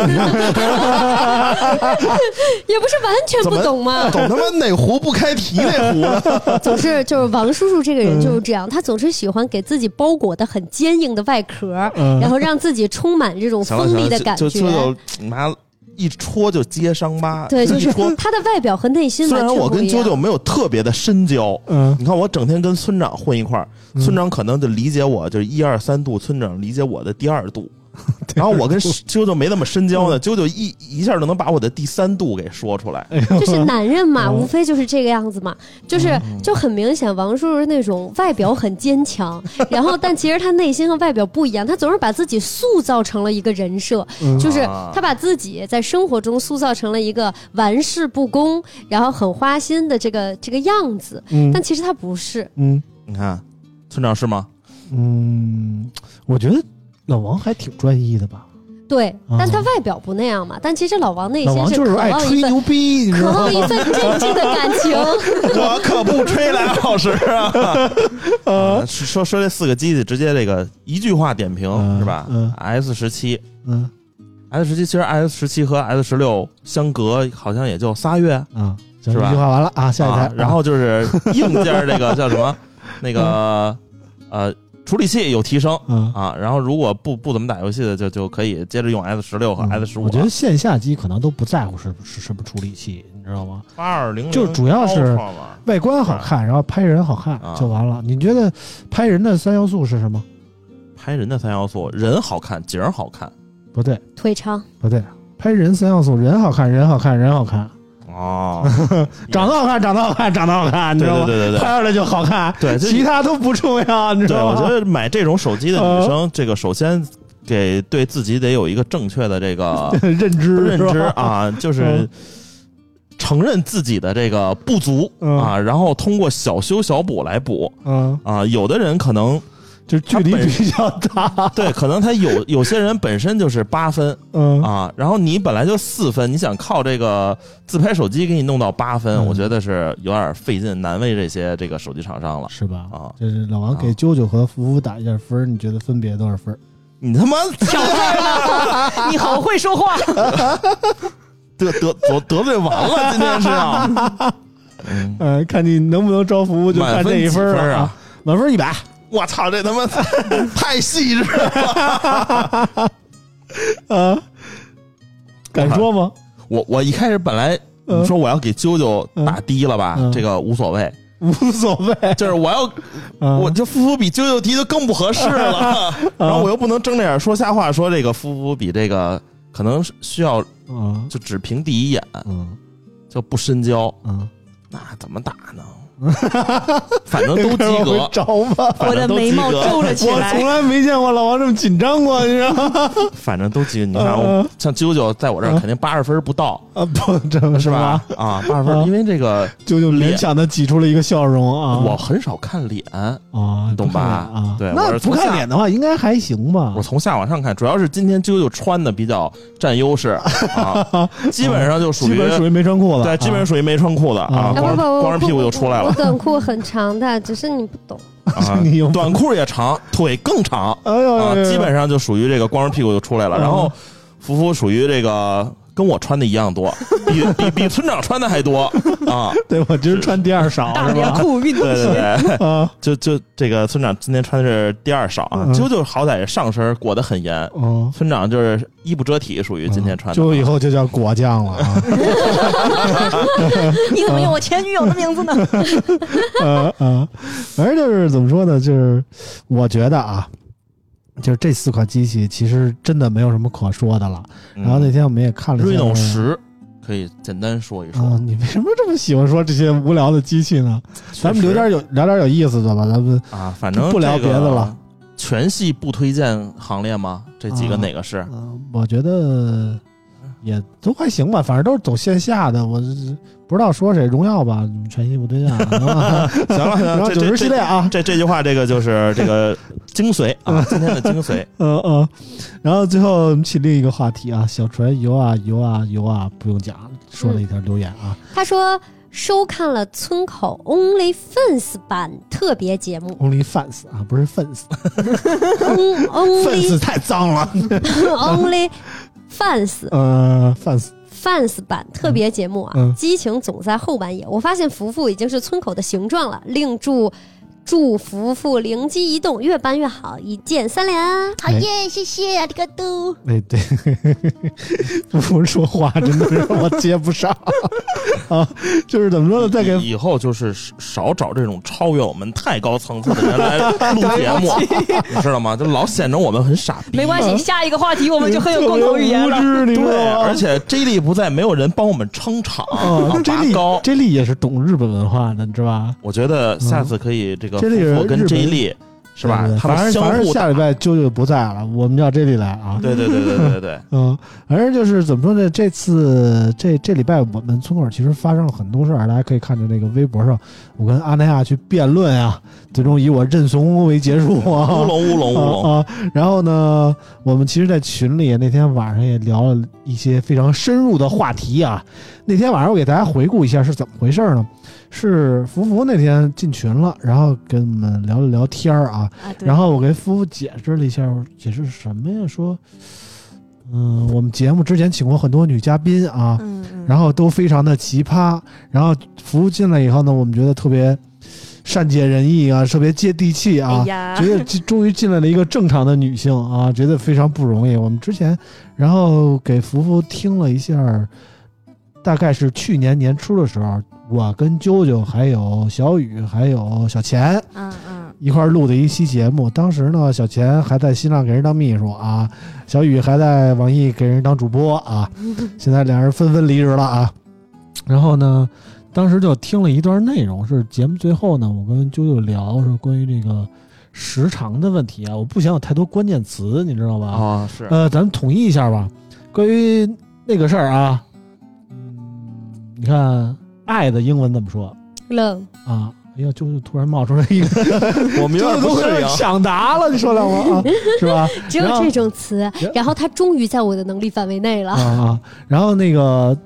也不是完全不懂吗？懂他妈哪壶不开提哪壶。总是就是王叔叔这个人就是这样，他总是喜欢给自己包裹的很坚硬的外壳，然后让自己充满这种锋利的感觉。就就就妈一戳就揭伤疤。对，就是他的外表和内心。虽然我跟啾啾没有特别的深交，嗯，你看我整天跟村长混一块儿，村长可能就理解我，就是一二三度，村长理解我的第二度。然后我跟啾啾没那么深交呢，啾啾一一下就能把我的第三度给说出来。就是男人嘛，无非就是这个样子嘛，就是就很明显，王叔叔那种外表很坚强，然后但其实他内心和外表不一样，他总是把自己塑造成了一个人设，就是他把自己在生活中塑造成了一个玩世不恭，然后很花心的这个这个样子。但其实他不是。嗯，你看，村长是吗？嗯，我觉得。老王还挺专一的吧？对，但他外表不那样嘛。但其实老王内心是渴望吹牛逼，渴望一份真挚的感情。我可不吹来老师啊！说说这四个机器，直接这个一句话点评是吧？嗯，S 十七，嗯，S 十七其实 S 十七和 S 十六相隔好像也就仨月，嗯，是吧？一句话完了啊，下一台。然后就是硬件这个叫什么？那个呃。处理器有提升，嗯啊，然后如果不不怎么打游戏的，就就可以接着用 S 十六和 S 十五。我觉得线下机可能都不在乎是是什么处理器，你知道吗？八二零就主要是外观好看，然后拍人好看就完了。你觉得拍人的三要素是什么？拍人的三要素，人好看，景好看，不对，腿长，不对，拍人三要素，人好看，人好看，人好看。哦，长得好看，长得好看，长得好看，你知道吗？对对对，拍出来就好看，对，其他都不重要，你知道吗？我觉得买这种手机的女生，这个首先给对自己得有一个正确的这个 认知，认知啊，就是承认自己的这个不足啊，然后通过小修小补来补。嗯啊，有的人可能。就距离比较大，对，可能他有有些人本身就是八分，嗯啊，然后你本来就四分，你想靠这个自拍手机给你弄到八分，我觉得是有点费劲，难为这些这个手机厂商了，是吧？啊，就是老王给啾啾和福福打一下分，你觉得分别多少分？你他妈挑菜你好会说话，得得得得罪完了，今天是啊，嗯，看你能不能招福福，就看这一分啊，满分一百。我操，这他妈太细致了！啊，敢说吗？我我一开始本来你说我要给啾啾打低了吧，这个无所谓，无所谓，就是我要，我这夫妇比啾啾低的更不合适了，然后我又不能睁着眼说瞎话，说这个夫妇比这个可能需要，就只凭第一眼，就不深交，那怎么打呢？反正都及格，着吧。我的眉毛皱了起来。我从来没见过老王这么紧张过，你知道吗？反正都及格。你看，像啾啾在我这儿肯定八十分不到啊，不，真的是吧？啊，八十分，因为这个啾啾勉强的挤出了一个笑容啊。我很少看脸啊，懂吧？啊，对，那不看脸的话，应该还行吧？我从下往上看，主要是今天啾啾穿的比较占优势啊，基本上就属于基本属于没穿裤子，对，基本属于没穿裤子啊，光光着屁股就出来了。我短裤很长的，只是你不懂。短裤也长，腿更长，啊，基本上就属于这个光着屁股就出来了。然后，福福属于这个。跟我穿的一样多，比比比村长穿的还多啊！对，我今儿穿第二少，大棉裤运动鞋，对对对，啊，就就这个村长今天穿的是第二少啊。啾啾好歹上身裹得很严，村长就是衣不遮体，属于今天穿的。就以后就叫果酱了啊！你怎么用我前女友的名字呢？啊啊！反正就是怎么说呢？就是我觉得啊。就是这四款机器其实真的没有什么可说的了。然后那天我们也看了，Reno 十可以简单说一说。你为什么这么喜欢说这些无聊的机器呢？咱们聊点有聊点有意思的吧。咱们啊，反正不聊别的了。全系不推荐行列吗？这几个哪个是？我觉得也都还行吧，反正都是走线下的。我不知道说谁，荣耀吧，全息不对象。行了，然后九十系列啊，这这句话，这个就是这个精髓啊，今天的精髓。嗯嗯。然后最后我们起另一个话题啊，小船游啊游啊游啊，不用讲，说了一条留言啊。他说。收看了村口 Only Fans 版特别节目，Only Fans 啊，不是 Fans，Only Fans 太脏了，Only Fans，呃，Fans，Fans 版特别节目啊，激情总在后半夜。我发现福福已经是村口的形状了，另祝。祝福福灵机一动，越办越好，一键三连。好耶，谢谢啊，这个都。哎，对，福福说话真的是我接不上 啊，就是怎么说呢？再给以后就是少找这种超越我们太高层次的人来录节目，你知道吗？就老显得我们很傻逼。没关系，下一个话题我们就很有共同语言了。对，而且 J 莉不在，没有人帮我们撑场。J 莉高，J 莉也是懂日本文化的，你知道吧？我觉得下次可以这个。这里人跟这一例是吧？反正反正下礼拜舅舅不在了，我们叫这里来啊。对对对对对对，嗯，反正就是怎么说呢？这次这这礼拜我们村口其实发生了很多事儿，大家可以看着那个微博上，我跟阿那亚去辩论啊，最终以我认怂为结束啊。乌龙乌龙乌龙啊！然后呢，我们其实，在群里那天晚上也聊了一些非常深入的话题啊。那天晚上我给大家回顾一下是怎么回事呢？是福福那天进群了，然后跟我们聊了聊天儿啊，然后我给福福解释了一下，解释什么呀？说，嗯，我们节目之前请过很多女嘉宾啊，然后都非常的奇葩，然后福福进来以后呢，我们觉得特别善解人意啊，特别接地气啊，觉得终于进来了一个正常的女性啊，觉得非常不容易。我们之前，然后给福福听了一下，大概是去年年初的时候。我跟啾啾还有小雨还有小钱，嗯嗯，一块录的一期节目。当时呢，小钱还在新浪给人当秘书啊，小雨还在网易给人当主播啊。现在两人纷纷离职了啊。然后呢，当时就听了一段内容，是节目最后呢，我跟啾啾聊是关于这个时长的问题啊。我不想有太多关键词，你知道吧？啊，是。呃，咱们统一一下吧。关于那个事儿啊，嗯，你看。爱的英文怎么说？love 啊！哎呀，就是突然冒出来一个，我明白不是抢答了，你说两个啊，是吧？只有这种词，然后它终于在我的能力范围内了啊！然后那个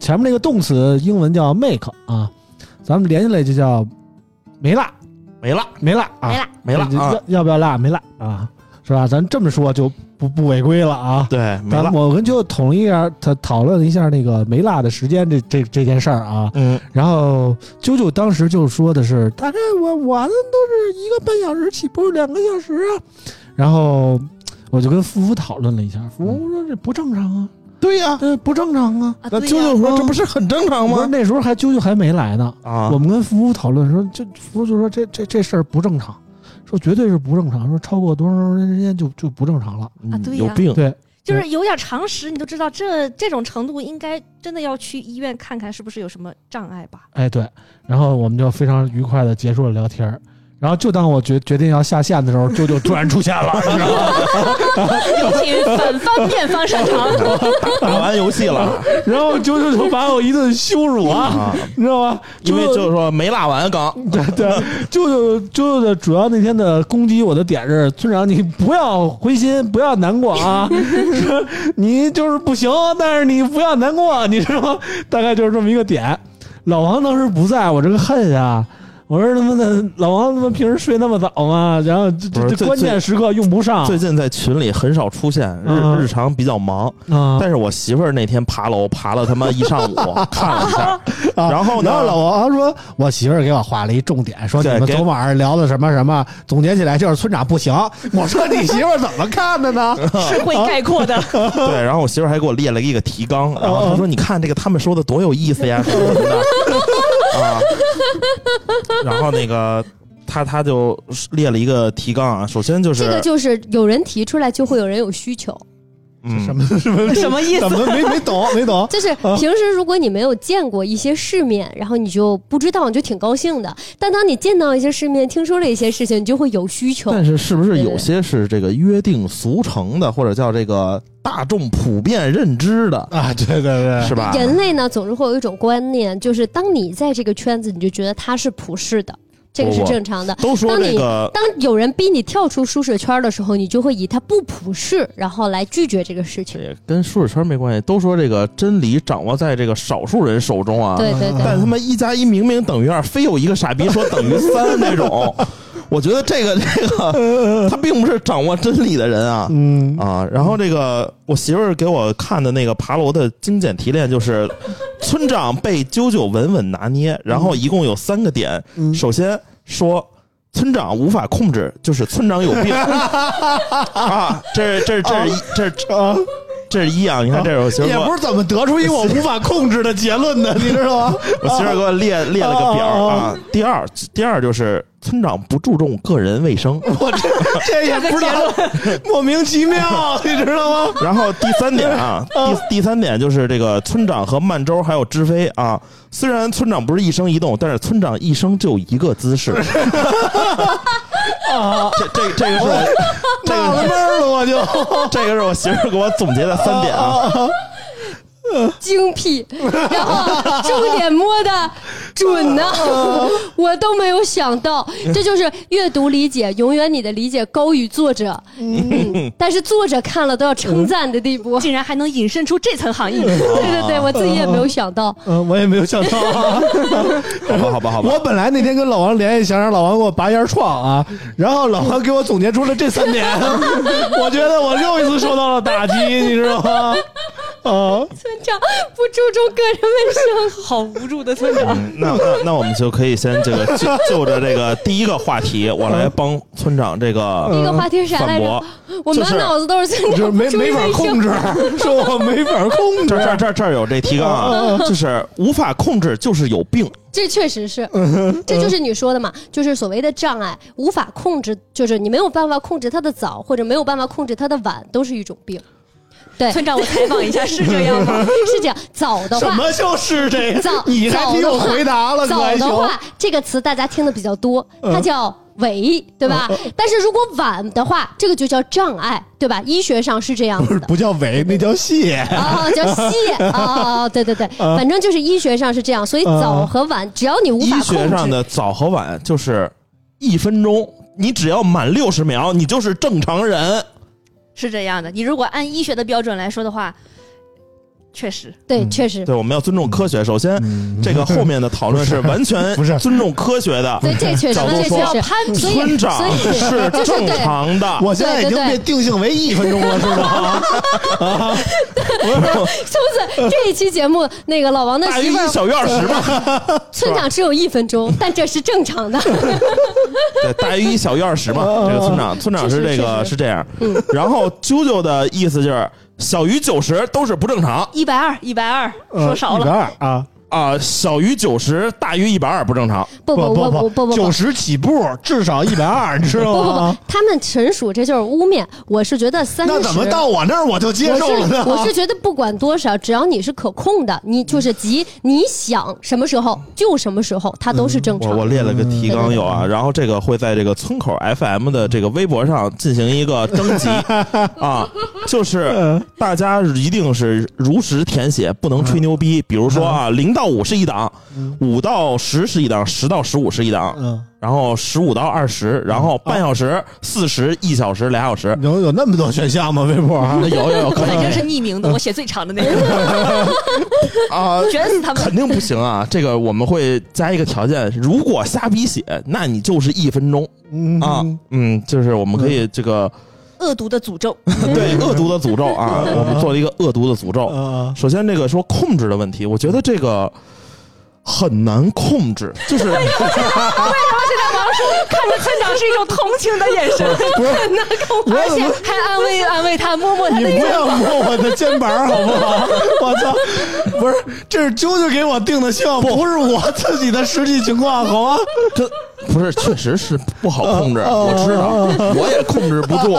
前面那个动词英文叫 make 啊，咱们连起来就叫没辣，没辣，没辣啊，没辣，没辣啊！要要不要辣？没辣啊，是吧？咱这么说就。不不违规了啊！对，咱我跟就统一下，他讨论了一下那个没辣的时间这这这件事儿啊。嗯，然后啾啾当时就说的是，大概我我的都是一个半小时起步，两个小时啊。然后我就跟夫妇讨论了一下，夫妇说这不正常啊。对呀，这不正常啊。那啾啾说这不是很正常吗？那时候还啾啾还没来呢啊。我们跟夫妇讨论说，就夫妇就说这这这事儿不正常。说绝对是不正常，说超过多长时间就就不正常了。啊！对有病，对，就是有点常识，你都知道这这种程度应该真的要去医院看看是不是有什么障碍吧？哎，对，然后我们就非常愉快的结束了聊天然后就当我决决定要下线的时候，啾啾突然出现了，有请反方面方上场。打完游戏了，然后啾啾就把我一顿羞辱啊，你知道吗？因为就是说没拉完刚。对对，啾啾啾啾的主要那天的攻击我的点是：村长，你不要灰心，不要难过啊，你就是不行，但是你不要难过，你知道吗？大概就是这么一个点。老王当时不在我这个恨呀。我说他妈的，老王他妈平时睡那么早吗？然后这这关键时刻用不上。最近在群里很少出现，日日常比较忙。但是我媳妇儿那天爬楼爬了他妈一上午，看了一下。然后呢，老王说，我媳妇儿给我画了一重点，说你们昨晚上聊的什么什么，总结起来就是村长不行。我说你媳妇儿怎么看的呢？是会概括的。对，然后我媳妇儿还给我列了一个提纲，然后她说：“你看这个他们说的多有意思呀什么的。” 然后那个他他就列了一个提纲啊，首先就是这个就是有人提出来就会有人有需求，什么什么 什么意思？怎么没没懂没懂？就是平时如果你没有见过一些世面，然后你就不知道，你就挺高兴的。但当你见到一些世面，听说了一些事情，你就会有需求。但是是不是有些是这个约定俗成的，或者叫这个大众普遍认知的啊？对对对，是吧？人类呢，总是会有一种观念，就是当你在这个圈子，你就觉得它是普世的。这个是正常的。都说这个，当有人逼你跳出舒适圈的时候，你就会以他不普适，然后来拒绝这个事情。对跟舒适圈没关系。都说这个真理掌握在这个少数人手中啊。对对对。但他妈一加一明明等于二，非有一个傻逼说等于三那种。我觉得这个 这个他并不是掌握真理的人啊。嗯啊。然后这个我媳妇儿给我看的那个爬楼的精简提炼，就是村长被啾啾稳稳拿捏，然后一共有三个点。首先。说村长无法控制，就是村长有病 啊！这这这这这这是一啊！你看，这是我媳妇也不是怎么得出一个我 无法控制的结论的，你知道吗？我媳妇给我列列了个表啊。第二，第二就是村长不注重个人卫生，我这这也不知道，莫名其妙，你知道吗？然后第三点啊，第第三点就是这个村长和曼周还有知飞啊。虽然村长不是一生一动，但是村长一生就一个姿势。啊，这这这个是我纳了闷了，我就 这个是我媳妇给我总结的三点啊。精辟，然后重点摸的准呢，我都没有想到，这就是阅读理解，永远你的理解高于作者，嗯，但是作者看了都要称赞的地步，竟然还能引申出这层含义，对对对，我自己也没有想到，嗯，我也没有想到，好吧好吧好吧，我本来那天跟老王联系，想让老王给我拔烟创啊，然后老王给我总结出了这三点，我觉得我又一次受到了打击，你知道吗？啊。村长不注重个人卫生，好无助的村长。那那那我们就可以先这个就就着这个第一个话题，我来帮村长这个第一个话题是啥来着？我满脑子都是村长没没法控制，说我没法控制。这这这这有这提纲啊，就是无法控制，就是有病。这确实是，这就是你说的嘛，就是所谓的障碍，无法控制，就是你没有办法控制它的早，或者没有办法控制它的晚，都是一种病。对，村长，我采访一下，是这样吗？是这样。早的话，什么就是这样？早，你还听我回答了？早的话，这个词大家听的比较多，它叫伪，对吧？但是如果晚的话，这个就叫障碍，对吧？医学上是这样子的，不叫伪，那叫谢啊，叫谢啊，对对对，反正就是医学上是这样。所以早和晚，只要你无法医学上的早和晚就是一分钟，你只要满六十秒，你就是正常人。是这样的，你如果按医学的标准来说的话，确实，对，确实，对，我们要尊重科学。首先，这个后面的讨论是完全 不是尊重科学的。对，这确实，这确实，村长是正常的。我现在已经被定性为一分钟了，是吗？啊，是不是这一期节目，那个老王的媳妇儿小于二十吧。村长只有一分钟，但这是正常的。对，大于一小于二十嘛。这个村长，村长是这个是这样。然后啾啾的意思就是。小于九十都是不正常，一百二，一百二，说少了，一百二啊。啊，小于九十，大于一百二不正常。不不不不不不，九十起步，至少一百二，你知道吗？不不不，他们纯属这就是污蔑。我是觉得三十，那怎么到我那儿我就接受了呢？我是觉得不管多少，只要你是可控的，你就是急，你想什么时候就什么时候，它都是正常。我我列了个提纲有啊，然后这个会在这个村口 FM 的这个微博上进行一个征集 啊，就是大家一定是如实填写，不能吹牛逼。比如说啊，零到。到五是一档，五到十是一档，十到十五是一档，嗯，然后十五到二十，然后半小时、四十、一小时、俩小时，有有那么多选项吗？微博？有有有，肯定是匿名的，我写最长的那个。啊，卷死他们，肯定不行啊！这个我们会加一个条件，如果瞎逼写，那你就是一分钟。啊，嗯，就是我们可以这个。恶毒的诅咒，对，恶毒的诅咒啊！我们做了一个恶毒的诅咒。首先，这个说控制的问题，我觉得这个很难控制，就是为什么现在王叔看着村长是一种同情的眼神，不是很难控制，而且还安慰安慰他，摸摸他你的肩不要摸我的肩膀好不好？我操！不是，这是啾啾给我定的性，不是我自己的实际情况，好吗？这不是确实是不好控制，哦我知道，我也控制不住。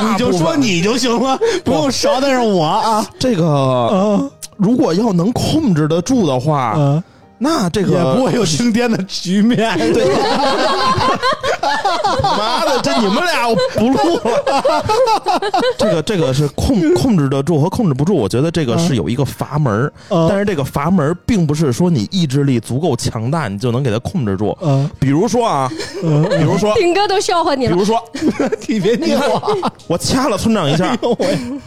你就说你就行了，不用捎带上我啊。这个，嗯如果要能控制得住的话，嗯，那这个也不会有惊天的局面。对，妈的，这你们俩我不录了。这个这个是控控制得住和控制不住，我觉得这个是有一个阀门但是这个阀门并不是说你意志力足够强大，你就能给它控制住。嗯比如说啊，比如说，顶哥都笑话你了。比如说，你别你看我掐了村长一下，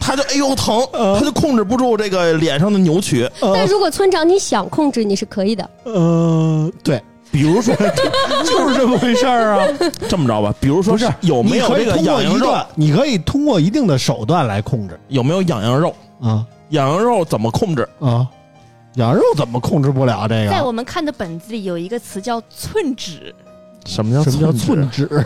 他就哎呦疼，他就控制不住这个脸上的扭曲。但如果村长你想控制，你是可以的。嗯，对，比如说，就是这么回事儿啊。这么着吧，比如说不是有没有这个你可以通过痒痒肉？你可以通过一定的手段来控制有没有养羊肉？啊养羊肉怎么控制？啊。羊肉怎么控制不了这个？在我们看的本子里有一个词叫寸指，什么叫什么叫寸寸指？指？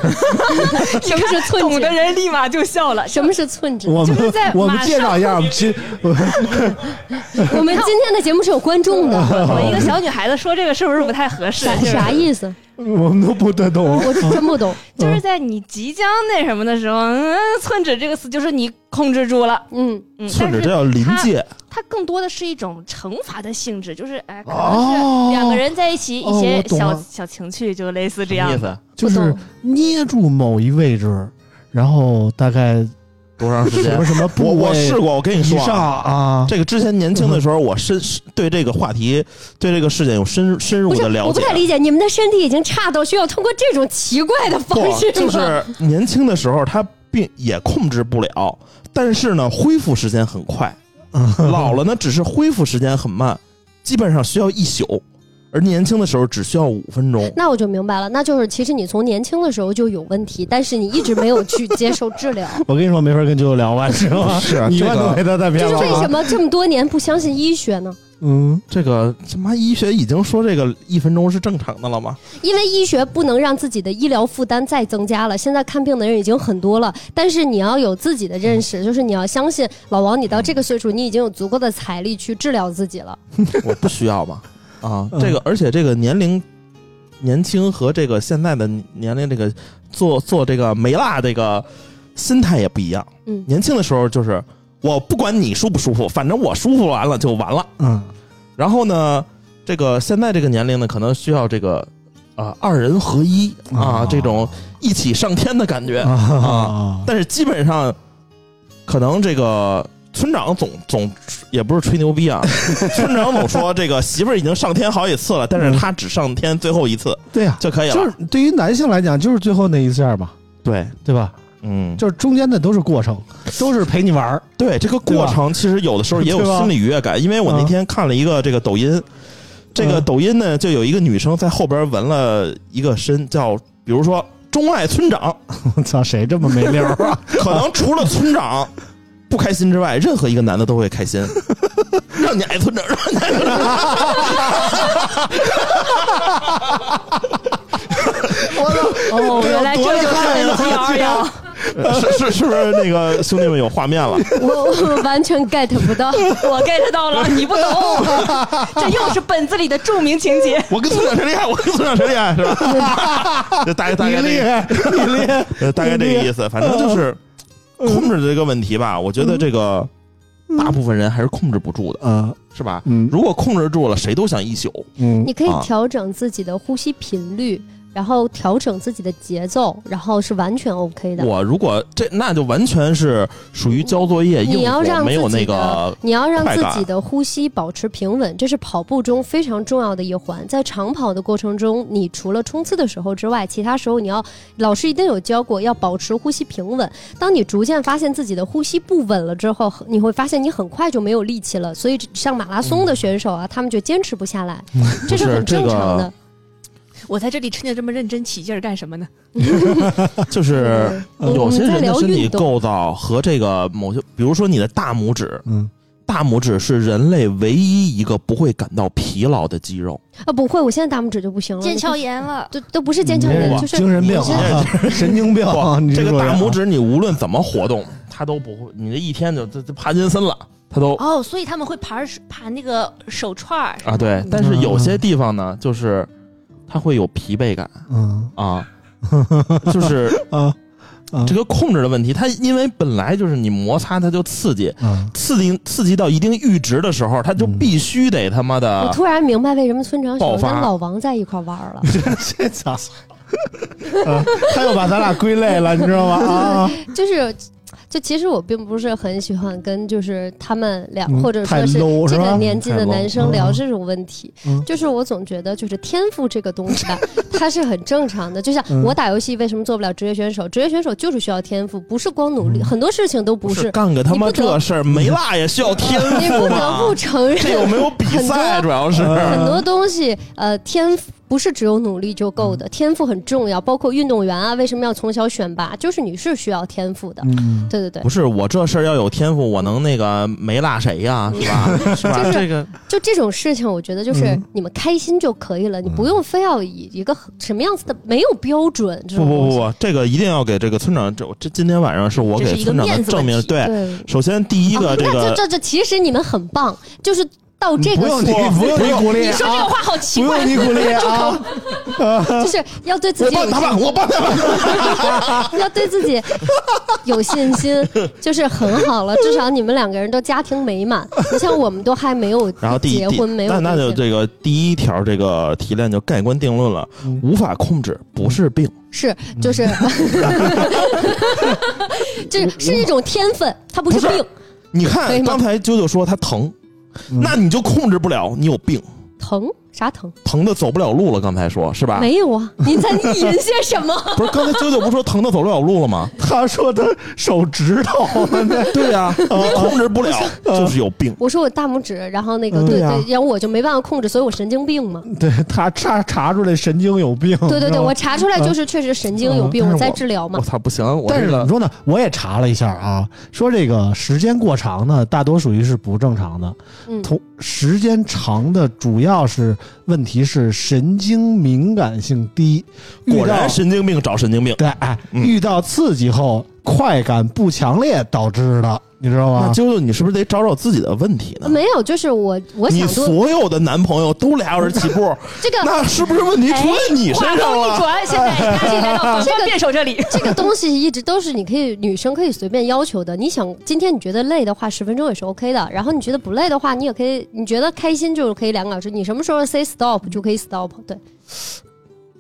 什么是寸懂的？人立马就笑了。什么是寸指？我们就是在我们马介绍一下，我们其 我们今天的节目是有观众的，我一个小女孩子说这个是不是不太合适？啥意思？我们都不太懂。我真不懂。就是在你即将那什么的时候，嗯，寸指这个词就是你控制住了，嗯，嗯，寸指叫临界，它更多的是一种惩罚的性质，就是哎，可能哦是两个人在一起一哦些小、小情趣，就类似这什么意样的。思？就是捏住某一位置，然后大概多长时间什么？什么我部位我试过，我跟你说啊，啊，这个之前年轻的时候，我深对这个话题、对这个事件有深深入，的了解我不。太理解，你们的身体已经差到需要通过这种奇怪的方式吗？就是年轻的时候，他并也控制不了，但是呢，恢复时间很快。老了呢，只是恢复时间很慢，基本上需要一宿，而年轻的时候只需要五分钟。那我就明白了，那就是其实你从年轻的时候就有问题，但是你一直没有去接受治疗。我跟你说，没法跟舅舅聊完，知道吗？是啊这个你万都没他带偏了。这是为什？么这么多年不相信医学呢？嗯，这个他妈医学已经说这个一分钟是正常的了吗？因为医学不能让自己的医疗负担再增加了。现在看病的人已经很多了，但是你要有自己的认识，就是你要相信老王，你到这个岁数，你已经有足够的财力去治疗自己了。我不需要嘛。啊，嗯这个而且这个年龄年轻和这个现在的年龄，这个做做这个没辣这个心态也不一样。嗯年轻的时候就是我不管你舒不舒服，反正我舒服完了就完了。嗯然后呢，这个现在这个年龄呢，可能需要这个啊、二人合一啊、啊这种一起上天的感觉。啊但是基本上，可能这个村长总总也不是吹牛逼啊，村长总说这个媳妇儿已经上天好几次了，但是他只上天最后一次对呀，就可以了。就是对于男性来讲，就是最后那一下嘛，对，对吧？嗯，就是中间的都是过程，都是陪你玩儿。对这个过程，其实有的时候也有心理愉悦感，因为我那天看了一个这个抖音，这个嗯抖音呢就有一个女生在后边纹了一个身，叫比如说钟爱村长，我操，谁这么没溜啊？可能除了村长 不开心之外，任何一个男的都会开心，让你挨村长，让你挨村长。哦，原来这就 是他的 NTR 呀！是是是不是那个兄弟们有画面了？我我完全 get 不到。我 get 到了，你不懂，这又是本子里的著名情节。我跟村长谁厉害？我跟村长谁厉害？是吧？大概大概这个厉害，你厉害。呃，大概这个意思。反正就是控制这个问题吧，我觉得这个大部分人还是控制不住的，嗯。是吧？嗯。如果控制住了，谁都想一宿。嗯。你可以啊。调整自己的呼吸频率，然后调整自己的节奏，然后是完全 OK 的。我如果这那就完全是属于交作业应你要让，没有那个，你要让自己的呼吸保持平稳，这是跑步中非常重要的一环。在长跑的过程中，你除了冲刺的时候之外，其他时候你要老师一定有教过，要保持呼吸平稳。当你逐渐发现自己的呼吸不稳了之后，你会发现你很快就没有力气了。所以像马拉松的选手啊，他们就坚持不下来，这是很正常的。我在这里趁着这么认真起劲儿干什么呢？就是嗯有些人的身体我们在聊运动。构造和这个某些，比如说你的大拇指，嗯。大拇指是人类唯一一个不会感到疲劳的肌肉。啊！不会，我现在大拇指就不行了，腱鞘炎了，都都不是腱鞘炎，就是精神病、神经病。这个大拇指你无论怎么活动，它都不会，你这一天就这这帕金森了，它都哦，所以他们会盘盘那个手串儿。啊，对，但是有些地方呢，就是它会有疲惫感，嗯啊，就是 啊。这个控制的问题，它因为本来就是你摩擦它就刺激，刺激刺激到一定阈值的时候，它就必须得他妈的。我突然明白为什么村长喜欢跟老王在一块玩了。这咋？他又把咱俩归类了，你知道吗？啊，就是。就其实我并不是很喜欢跟就是他们俩或者说是这个年纪的男生聊这种问题，就是我总觉得就是天赋这个东西吧，它是很正常的。就像我打游戏为什么做不了职业选手？职业选手就是需要天赋，不是光努力，很多事情都不是。干个他妈这事儿没辣也需要 天赋你不得不承认，这有没有比赛？主要是很多东西，呃，天赋。不是只有努力就够的，天赋很重要。包括运动员啊，为什么要从小选拔？就是你是需要天赋的。嗯，对对对。不是我这事儿要有天赋，我能那个没落谁呀？是吧？是吧？这个就这种事情，我觉得就是你们开心就可以了，你不用非要以一个什么样子的没有标准。不不不不，这个一定要给这个村长。这这今天晚上是我给村长的证明。对，首先第一个这个，这这这其实你们很棒，就是。到这个，不用你，不用你鼓励。你说这个话好奇怪，不用你鼓励 啊！就是要对自己，我帮他吧，我帮他吧。要对自己有信心，就是很好了。至少你们两个人都家庭美满。你像我们都还没有，然后结婚没有，那那就这个第一条这个提炼就盖棺定论了：无法控制不是病，是就是，这是一种天分，它不是病。你看刚才啾啾说他疼。那你就控制不了，你有病，疼。啥疼？疼的走不了路了。刚才说是吧？没有啊，你在意淫些什么？不是刚才九九不说疼的走不了路了吗？他说他手指头，对呀，控制不了就是有病。我说我大拇指，然后那个对对，然后我就没办法控制，所以我神经病嘛。对他查查出来神经有病。对对对，我查出来就是确实神经有病，我在治疗嘛。我操，不行！但是怎么说呢？我也查了一下啊，说这个时间过长呢，大多属于是不正常的。嗯，同时间长的主要是。问题是神经敏感性低，果然神经病找神经病。对，哎，遇到刺激后快感不强烈导致的。你知道吗？那啾啾，你是不是得找找自己的问题呢？没有，就是我，我想你所有的男朋友都俩小时起步，这个那是不是问题出在你身上了？一转，现在压力来到这个辩手这里。这个东西一直都是你可以女生可以随便要求的。你想今天你觉得累的话，十分钟也是 OK 的。然后你觉得不累的话，你也可以。你觉得开心就是可以两个小时。你什么时候 say stop 就可以 stop。对。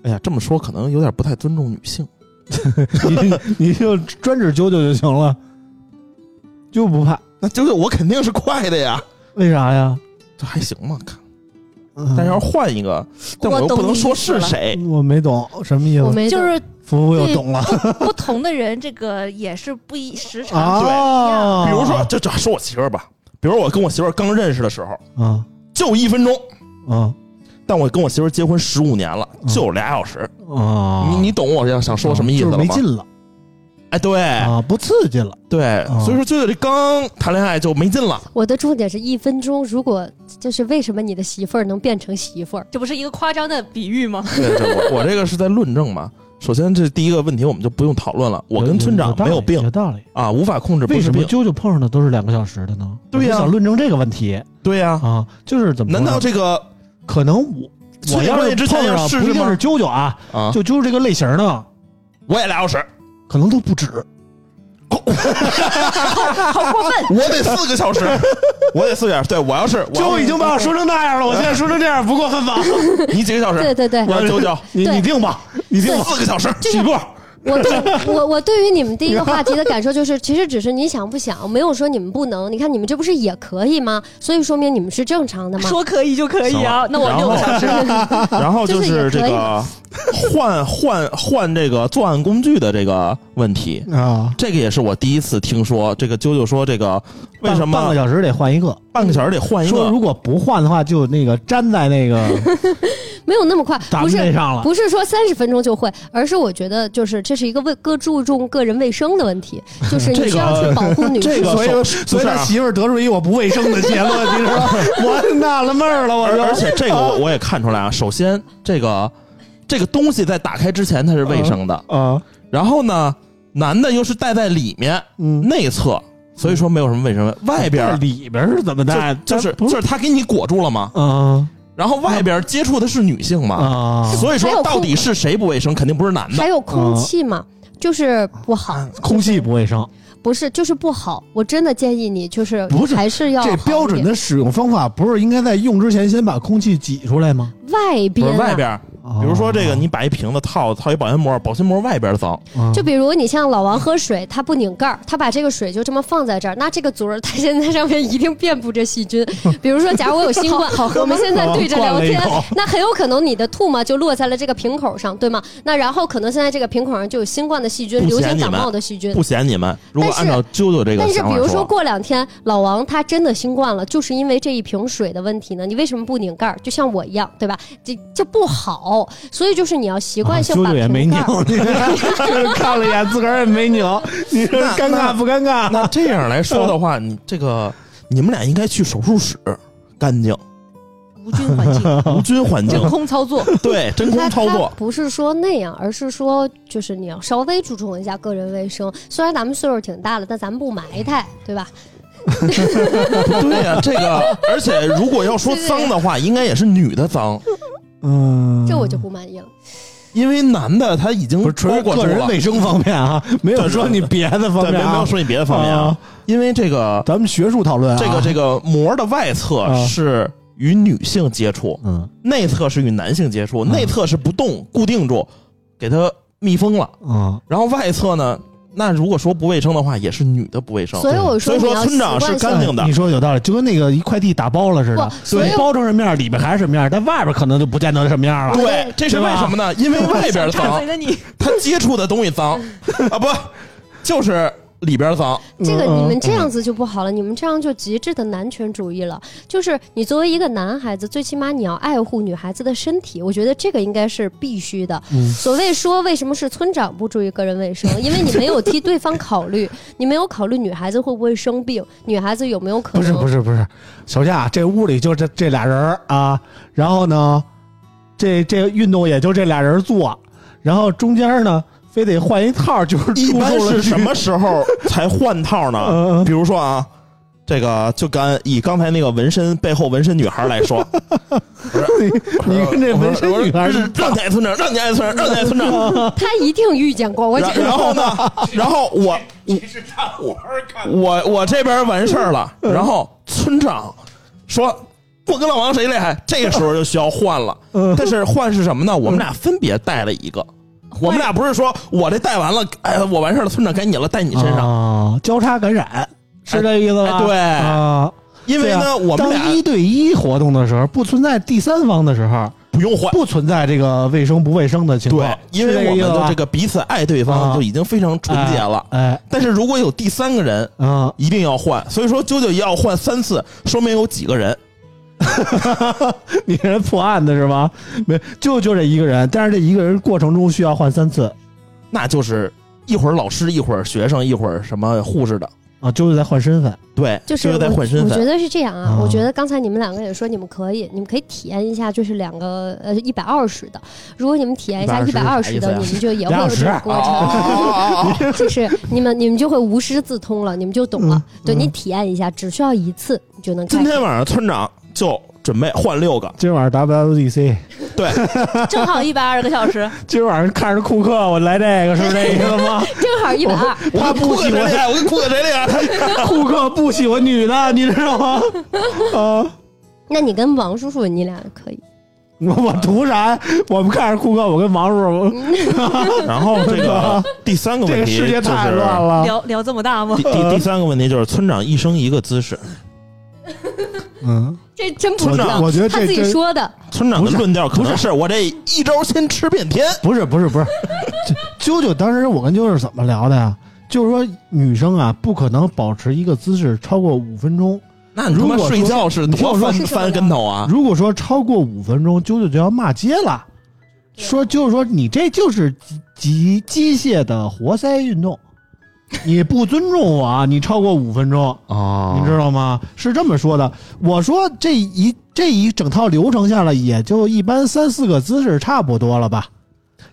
哎呀，这么说可能有点不太尊重女性。你你就专指九九就行了，就不怕。那九九我肯定是快的呀，为啥呀？这还行吗？看，但要是换一个，但我又不能说是谁，我没懂什么意思。就是服务又懂了，不同的人，这个也是不一时长。啊，比如说，就就说我媳妇儿吧，比如我跟我媳妇儿刚认识的时候，啊，就一分钟，啊，但我跟我媳妇结婚十五年了，就俩小时，啊，你你懂我要想说什么意思吗？没劲了。哎，对啊，不刺激了，对，所以说就这刚谈恋爱就没劲了。我的重点是一分钟，如果就是为什么你的媳妇儿能变成媳妇儿，这不是一个夸张的比喻吗？对，我我这个是在论证嘛。首先，这第一个问题我们就不用讨论了。我跟村长没有病，有道理啊，无法控制。为什么舅舅碰上的都是两个小时的呢？对呀，想论证这个问题。对呀，啊，就是怎么？难道这个可能我我要是碰上不一定是啾啾啊，就啾啾这个类型的，我也俩小时，可能都不止。好过分！我得四个小时，我得四个小时。对我要是就已经把我说成那样了，我现在说成这样不过分吧？你几个小时？对对对，我要九九，你你定吧，你定四个小时起步。我对我我对于你们第一个话题的感受就是，其实只是你想不想，没有说你们不能。你看你们这不是也可以吗？所以说明你们是正常的吗？说可以就可以啊，那我六个小时。然后就是这个换换换这个作案工具的这个问题啊，这个也是我第一次听说。这个啾啾说这个为什么半个小时得换一个？半个小时得换一个？说如果不换的话，就那个粘在那个。没有那么快，不是上了，不是说三十分钟就会，而是我觉得就是这是一个为更注重个人卫生的问题，就是你需要去保护女 这。个所以所以他媳妇儿得出一我不卫生的结论，你知道吗？我纳了闷儿了，我而说而且这个我我也看出来啊，首先这个这个东西在打开之前它是卫生的，啊，然后呢，男的又是戴在里面嗯，内侧，所以说没有什么卫生。外边里边是怎么戴？就就是就是他给你裹住了嘛，啊然后外边接触的是女性嘛，啊，所以说到底是谁不卫生，肯定不是男的还。有空气嘛，就是不好，空气不卫生。不是就是不好。我真的建议你就是不是还是要这标准的使用方法不是应该在用之前先把空气挤出来吗？外边啊外边，比如说这个，你把一瓶子套套一保鲜膜，保鲜膜外边脏，啊就比如你像老王喝水，他不拧盖儿，他把这个水就这么放在这儿，那这个嘴儿他现在上面一定遍布着细菌。比如说，假如我有新冠，好我们现在对着聊天那很有可能你的唾沫就落在了这个瓶口上，对吗？那然后可能现在这个瓶口上就有新冠的细菌，不流行感冒的细菌。不嫌你们。如果但是按照啾啾这个但是想法比如说过两天老王他真的新冠了，就是因为这一瓶水的问题呢，你为什么不拧盖儿？就像我一样，对吧？这就不好，所以就是你要习惯性啊把啾啾也没拧瓶盖儿。，就是 看了一眼，自个儿也没扭，你说尴尬不尴尬？那这样来说的话，你这个你们俩应该去手术室，干净无菌环境，无菌环境真，空操作。对，真空操作。不是说那样，而是说就是你要稍微注重一下个人卫生。虽然咱们岁数挺大了，但咱们不埋汰，对吧？对呀、这个，而且如果要说脏的话，应该也是女的脏，嗯，这我就不满意了。因为男的他已经不是纯是包裹住了。个人卫生方面啊，没有说你别的方，面啊。没没有。说你别的方面啊。啊，因为这个咱们学术讨论啊，这个这个膜的外侧啊。是与女性接触，嗯。内侧是与男性接触，内侧是不动固定住，给它密封了，啊然后外侧呢，那如果说不卫生的话，也是女的不卫生。所以我说所以说村长是干净的你说有道理，就跟那个一快递打包了似的不，所以对，包成什么样，里边还是什么样，但外边可能就不见得什么样了。对，这是为什么呢？因为外边脏 他接触的东西脏 啊，不就是里边脏？这个嗯你们这样子就不好了，你们这样就极致的男权主义了。就是你作为一个男孩子，最起码你要爱护女孩子的身体，我觉得这个应该是必须的。嗯所谓说为什么是村长不注意个人卫生，因为你没有替对方考虑，你没有考虑女孩子会不会生病，女孩子有没有可能不是不是不是，小夏，这屋里就这这俩人啊，然后呢，这这运动也就这俩人做，然后中间呢非得换一套，就是一般是什么时候才换套嗯呢？嗯比如说啊，这个就敢以刚才那个纹身背后纹身女孩来说，你跟这纹身女孩让你爱村长，让你爱村长，让你爱村长。他一定遇见过，我然觉得然后呢，然后我我我我这边完事儿了，嗯然后村长说。我跟老王谁厉害？这个时候就需要换了，嗯但是换是什么呢？我们俩分别带了一个，我们俩不是说我这带完了，哎，我完事儿了，村长该你了，带你身上。啊，交叉感染是这意思吧？哎对啊，因为呢，我们当俩一对一活动的时候，不存在第三方的时候，不用换，不存在这个卫生不卫生的情况对，，因为我们的这个彼此爱对方啊就已经非常纯洁了。哎，但是如果有第三个人，哎啊，一定要换。所以说，九九一要换三次，说明有几个人。你人破案的是吗？没，就就这一个人，但是这一个人过程中需要换三次那就是一会儿老师，一会儿学生，一会儿什么护士的，啊，就是在换身份。对，就是是在我换身份。我觉得是这样啊，啊我觉得刚才你们两个也说你们可以，你们可以体验一下，就是两个呃一百二十的。如果你们体验一下一百二十的，你们就也会有这个过程。哦就是你们你们就会无师自通了，你们就懂了。对你体验一下，只需要一次你就能。今天晚上村长就准备换六个，今晚上 WWDC，对 正好一百二十个小时，今晚上看着库克，我来这个是这意思吗？正好一百二。他不喜欢谁？我跟库克谁厉害？库克不喜欢女的，你知道吗？啊，那你跟王叔叔你俩可以。我我图啥？我们看着库克，我跟王叔叔，然后这个第三个这个问题世界太乱了。聊聊这么大吗？第第三个问题就是村长一生一个姿势，嗯，这真不知道，我觉得他自己说的。村长的论调可能是我这一招先吃遍天。不是不是不是，这 啾啾当时我跟啾啾是怎么聊的呀？就是说女生啊，不可能保持一个姿势超过五分钟，那如果睡觉是多翻翻跟头啊？如果说超过五分钟，啾啾就要骂街了，说就是说你这就是机机械的活塞运动，你不尊重我，你超过五分钟啊，你知道吗？是这么说的。我说这一这一整套流程下来，也就一般三四个姿势差不多了吧。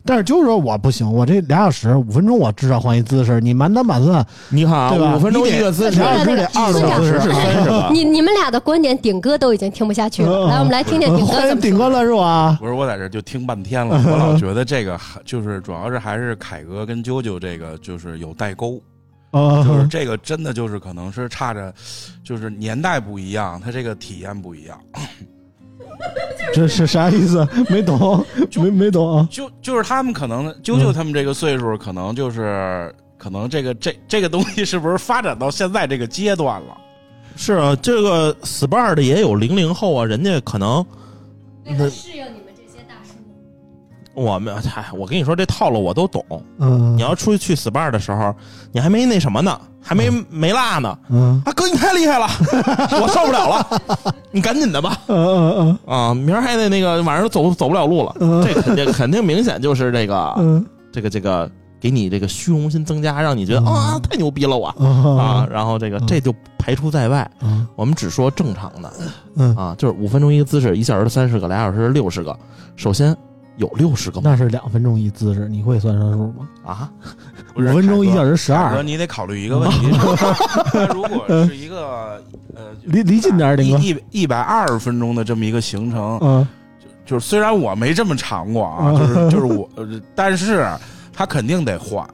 但是就是说我不行，我这俩小时五分钟我至少换一姿势，你满打满算，你看五分钟一个姿势，俩小时得二个姿势是三十个。你你们俩的观点，顶哥都已经听不下去了。来，我们来听听顶哥怎么顶哥乱入啊？不是，我在这就听半天了，我老觉得这个就是主要是还是凯哥跟啾啾这个就是有代沟，就是这个真的就是可能是差着，就是年代不一样，他这个体验不一样。这是啥意思？没懂，没没懂啊！就就是他们可能啾啾他们这个岁数，可能就是可能这个这这个东西是不是发展到现在这个阶段了？是啊，这个 SPA 的也有零零后啊，人家可能适应你们这些大叔。我们嗨，我跟你说这套路我都懂。嗯，你要出去去 SPA 的时候，你还没那什么呢？还没没辣呢，嗯。啊哥你太厉害了，我受不了了，你赶紧的吧，嗯嗯嗯。啊明儿还得那个晚上走走不了路了，这肯定肯定明显就是这个这个这个给你这个虚荣心增加，让你觉得啊太牛逼了我。啊，然后这个这就排除在外，我们只说正常的，啊就是五分钟一个姿势，一小时三十个，俩小时六十个，首先。有六十个，那是两分钟一姿势，你会算算数吗？啊，五分钟一小时十二。你得考虑一个问题，如果是一个呃离离近点儿，一一百二十分钟的这么一个行程，嗯，就就是虽然我没这么长过啊，就是就是我，但是他肯定得换。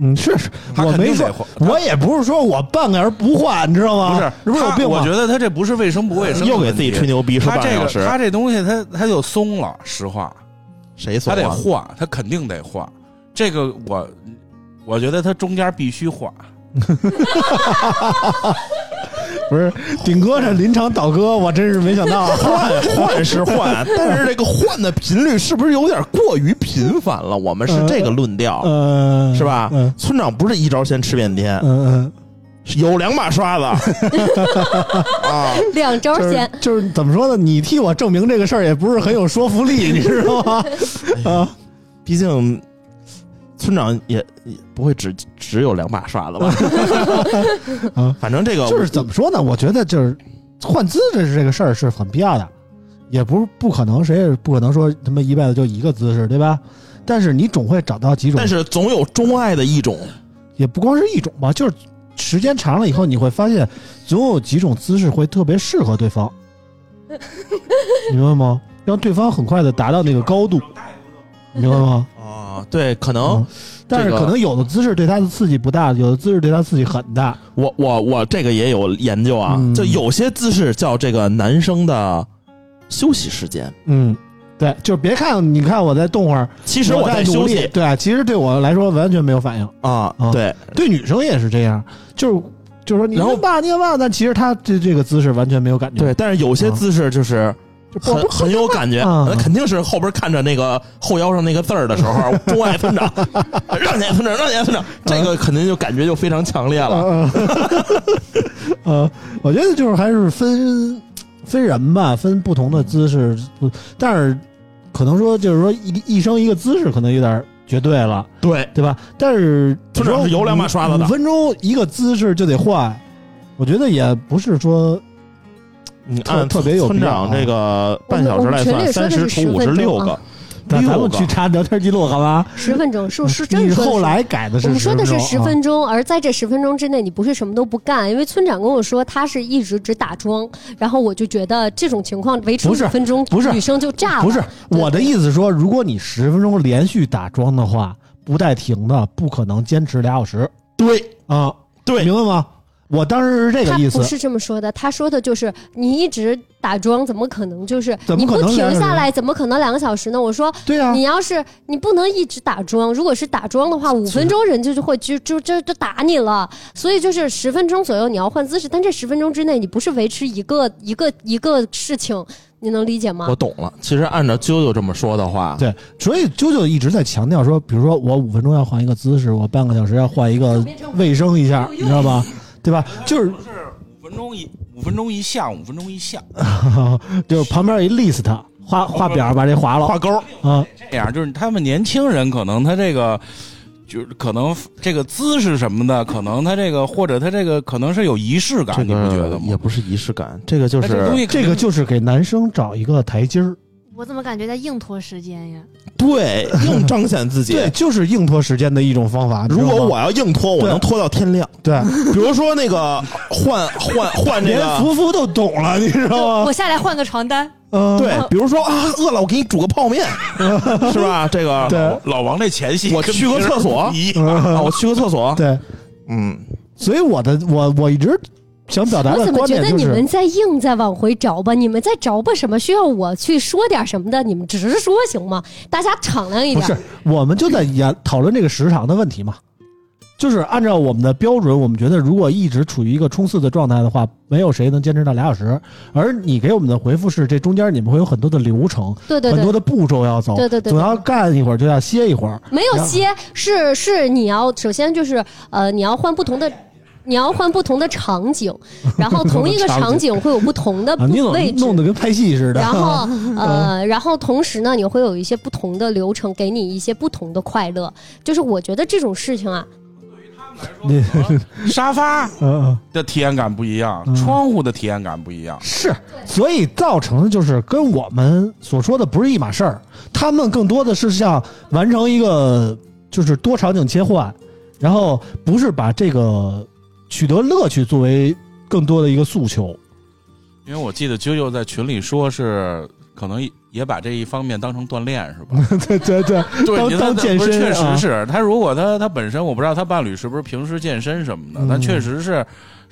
嗯，是是，我没说，我也不是说我半个小时不换，你知道吗？不是，不是有病我觉得他这不是卫生不卫生，又给自己吹牛逼，说他这个他这东西他他就松了，实话。谁他得换，他肯定得换。这个我，我觉得他中间必须换。不是顶哥这临场倒戈，我真是没想到。换换是换，但是这个换的频率是不是有点过于频繁了？我们是这个论调，是吧？村长不是一招鲜吃遍天。嗯嗯。有两把刷子 啊，两招先就是怎么说呢？你替我证明这个事儿也不是很有说服力，你知道吗？啊，毕竟村长也也不会只只有两把刷子吧？啊，反正这个就是怎么说呢？我觉得就是换姿势这个事儿是很必要的，也不是不可能，谁也不可能说他妈一辈子就一个姿势，对吧？但是你总会找到几种，但是总有钟爱的一种，也不光是一种吧，就是。时间长了以后，你会发现，总有几种姿势会特别适合对方，明白吗？让对方很快的达到那个高度，明白吗？啊，对，可能，但是可能有的姿势对他的刺激不大，有的姿势对他刺激很大。我我我这个也有研究啊，就有些姿势叫这个男生的休息时间，嗯。对，就是别看，你看我在动会儿，其实我在努力。对，其实对我来说完全没有反应啊。对，对女生也是这样，就是就是说你后吧你吧，但其实她这这个姿势完全没有感觉。对，但是有些姿势就是很很有感觉，那肯定是后边看着那个后腰上那个字儿的时候，钟爱村长，让年村长，让年村长，这个肯定就感觉就非常强烈了。呃，我觉得就是还是分分人吧，分不同的姿势，但是。可能说就是说一一生一个姿势可能有点绝对了，对对吧？但是至少是有两把刷子的，五分钟一个姿势就得换，我觉得也不是说你按特别有村长这个半小时来算，三十除五十六个。咱们去查聊天记录好吧？十分钟是是真的。你后来改的是？我们说的是十分钟，而在这十分钟之内，你不是什么都不干。因为村长跟我说，他是一直只打桩，然后我就觉得这种情况维持五分钟，不是女生就炸了。不是我的意思说，如果你十分钟连续打桩的话，不带停的，不可能坚持俩小时。对啊，对，明白吗？我当时是这个意思，不是这么说的。他说的就是你一直打桩，怎么可能就是你不停下来，怎么可能两个小时呢？我说，对啊，你要是你不能一直打桩，如果是打桩的话，五分钟人就就会就就就就打你了。所以就是十分钟左右你要换姿势，但这十分钟之内你不是维持一个一个一个事情，你能理解吗？我懂了。其实按照啾啾这么说的话，对，所以啾啾一直在强调说，比如说我五分钟要换一个姿势，我半个小时要换一个卫生一下，你知道吧？对吧？就是五分钟一五分钟一项，五分钟一项，就旁边一 list 画画表，把这划了，画勾啊。这样就是他们年轻人可能他这个。就是可能这个姿势什么的，可能他这个或者他这个可能是有仪式感，这你不觉得吗？也不是仪式感，这个就是这个就是给男生找一个台阶儿。我怎么感觉在硬拖时间呀？对，硬彰显自己，对，就是硬拖时间的一种方法。如果我要硬拖，我能拖到天亮。对，比如说那个换换换这个，连福福都懂了，你知道吗？我下来换个床单。嗯，对，比如说啊，饿了，我给你煮个泡面，是吧？这个对老王这前戏，我去个厕所，我去个厕所，对，嗯，所以我的我我一直想表达的观点就是，我怎么觉得你们在硬在往回找吧？你们在找吧什么？需要我去说点什么的？你们直说行吗？大家敞亮一点。不是，我们就在研讨论这个时长的问题嘛。就是按照我们的标准，我们觉得如果一直处于一个冲刺的状态的话，没有谁能坚持到俩小时。而你给我们的回复是，这中间你们会有很多的流程，对对，很多的步骤要走，对对对，总要干一会儿就要歇一会儿。没有歇，是是你要首先就是呃，你要换不同的，你要换不同的场景，然后同一个场景会有不同的 位置，弄得跟拍戏似的。然后呃，然后同时呢，你会有一些不同的流程，给你一些不同的快乐。就是我觉得这种事情啊。你沙发的体验感不一样，窗户的体验感不一样，是，所以造成的就是跟我们所说的不是一码事儿。他们更多的是像完成一个就是多场景切换，然后不是把这个取得乐趣作为更多的一个诉求。因为我记得啾啾在群里说是可能。也把这一方面当成锻炼是吧？对对 对，当当健身，确实是他。如果他他本身，我不知道他伴侣是不是平时健身什么的，但确实是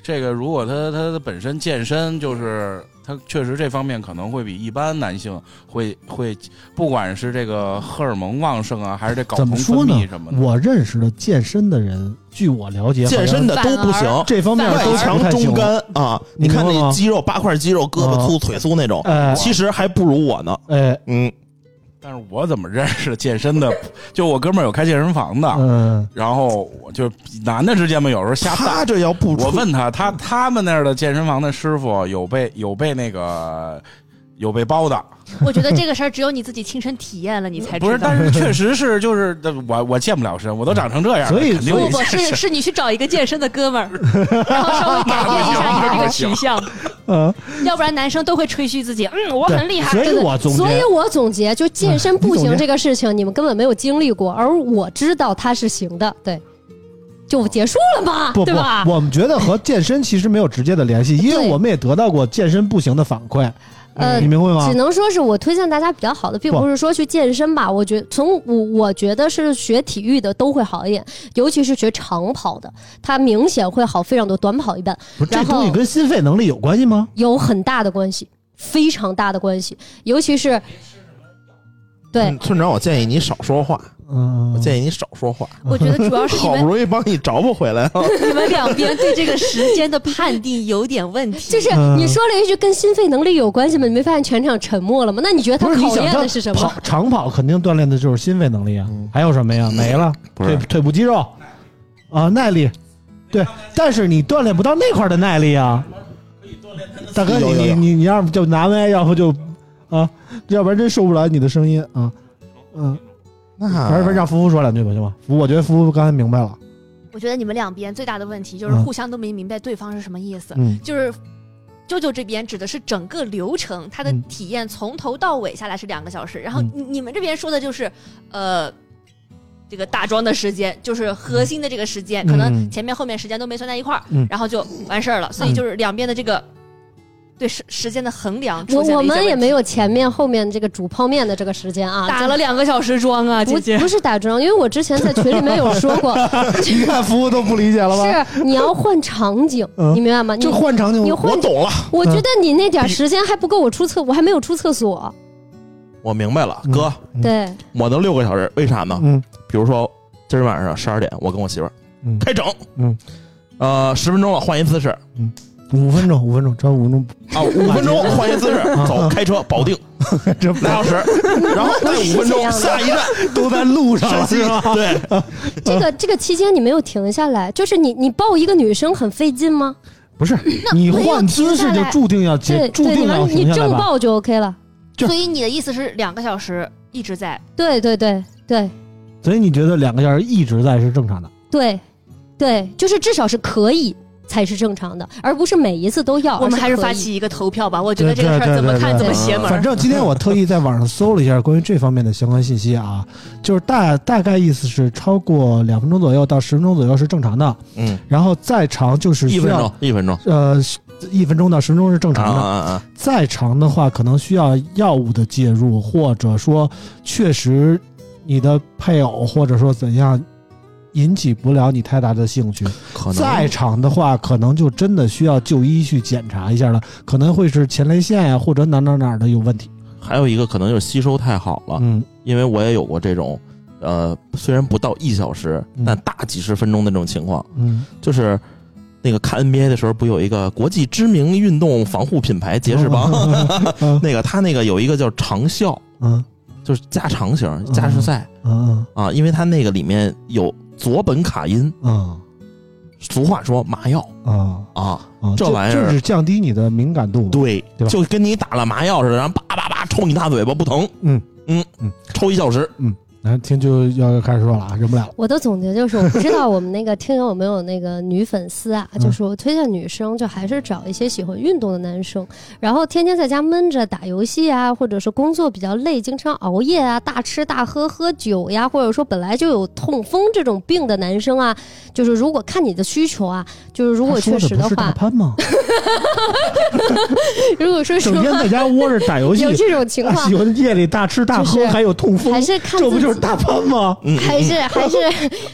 这个。如果他他本身健身，就是他确实这方面可能会比一般男性会会，不管是这个荷尔蒙旺盛啊，还是这睾酮分泌什么的。我认识的健身的人，据我了解，健身的都不行，这方面都强中干啊。你看那肌肉八块肌肉，胳膊粗腿粗那种，其实还不如我呢。哎，嗯，但是我怎么认识健身的？就我哥们儿有开健身房的，嗯，然后我就男的之间嘛，有时候瞎他这要不，我问他，他他们那儿的健身房的师傅有被有被那个有被包的。我觉得这个事儿只有你自己亲身体验了，你才知道。不是，但是确实是，就是我我健不了身，我都长成这样，所以不不是是你去找一个健身的哥们儿，然后稍微改变一下你的这个取向，嗯，要不然男生都会吹嘘自己，嗯，我很厉害。所以我总所以我总结，就健身不行这个事情，你们根本没有经历过，而我知道它是行的，对，就结束了嘛，对吧？我们觉得和健身其实没有直接的联系，因为我们也得到过健身不行的反馈。呃，你明白吗？只能说是我推荐大家比较好的，并不是说去健身吧。我觉从我我觉得是学体育的都会好一点，尤其是学长跑的，它明显会好非常多。短跑一般。这东西跟心肺能力有关系吗？有很大的关系，非常大的关系，尤其是。对，村长，我建议你少说话。嗯，我建议你少说话。我觉得主要是好不容易帮你找补回来了。你们两边对这个时间的判定有点问题。就是你说了一句跟心肺能力有关系吗？你没发现全场沉默了吗？那你觉得他考验的是什么？跑长跑肯定锻炼的就是心肺能力啊。还有什么呀？没了，腿腿部肌肉啊，耐力。对，但是你锻炼不到那块的耐力啊。大哥，你你你你要不就拿麦，要不就啊，要不然真受不了你的声音啊。嗯。那还是让夫妇说两句吧，行吗？我觉得夫妇刚才明白了。我觉得你们两边最大的问题就是互相都没明白对方是什么意思。嗯，就是舅舅这边指的是整个流程，他的体验从头到尾下来是两个小时，然后你们这边说的就是呃，这个打桩的时间，就是核心的这个时间，可能前面后面时间都没算在一块儿，然后就完事儿了。所以就是两边的这个。对时时间的衡量，我我们也没有前面后面这个煮泡面的这个时间啊，打了两个小时妆啊，姐姐不是打妆，因为我之前在群里面有说过，你看服务都不理解了吧？是你要换场景，你明白吗？就换场景，你换我懂了。我觉得你那点时间还不够我出厕，我还没有出厕所。我明白了，哥，对，我能六个小时，为啥呢？嗯，比如说今儿晚上十二点，我跟我媳妇儿开整，嗯，呃，十分钟了，换一姿势，嗯。五分钟，五分钟，只要五分钟啊！五分钟换一姿势，走，开车 保定，这俩小时，然后再五分钟，下一站 都在路上，是吧？对，这个这个期间你没有停下来，就是你你抱一个女生很费劲吗？不是你换姿势就注定要结，注定要你正抱就 OK 了。所以你的意思是两个小时一直在？对对对对。所以你觉得两个小时一直在是正常的？对，对，就是至少是可以。才是正常的，而不是每一次都要。我们还是发起一个投票吧，我觉得这个事儿怎么看怎么邪门。反正今天我特意在网上搜了一下关于这方面的相关信息啊，就是大大概意思是超过两分钟左右到十分钟左右是正常的，嗯，然后再长就是一分钟，一分钟，呃，一分钟到十分钟是正常的，再长的话可能需要药物的介入，或者说确实你的配偶或者说怎样。引起不了你太大的兴趣，在场的话，可能就真的需要就医去检查一下了，可能会是前列腺呀，或者哪哪哪的有问题。还有一个可能就是吸收太好了，嗯，因为我也有过这种，呃，虽然不到一小时，但大几十分钟的这种情况，嗯，就是那个看 NBA 的时候，不有一个国际知名运动防护品牌杰士邦，那个他那个有一个叫长效，嗯，就是加长型加时赛，嗯。啊，因为他那个里面有。佐苯卡因。啊，俗话说麻药。啊。啊，这玩意儿。就是降低你的敏感度，对，就跟你打了麻药似的，然后叭叭叭抽你大嘴巴不疼，嗯。嗯嗯，抽一小时，嗯。来听就要开始说了啊，忍不了。我的总结就是，我不知道我们那个听友有没有那个女粉丝啊，就是我推荐女生就还是找一些喜欢运动的男生，然后天天在家闷着打游戏啊，或者是工作比较累，经常熬夜啊，大吃大喝喝酒呀，或者说本来就有痛风这种病的男生啊，就是如果看你的需求啊，就是如果确实的话，潘吗？如果说整天在家窝着打游戏，有这种情况，喜欢夜里大吃大喝还有痛风，还是看这不就是大潘吗？还是还是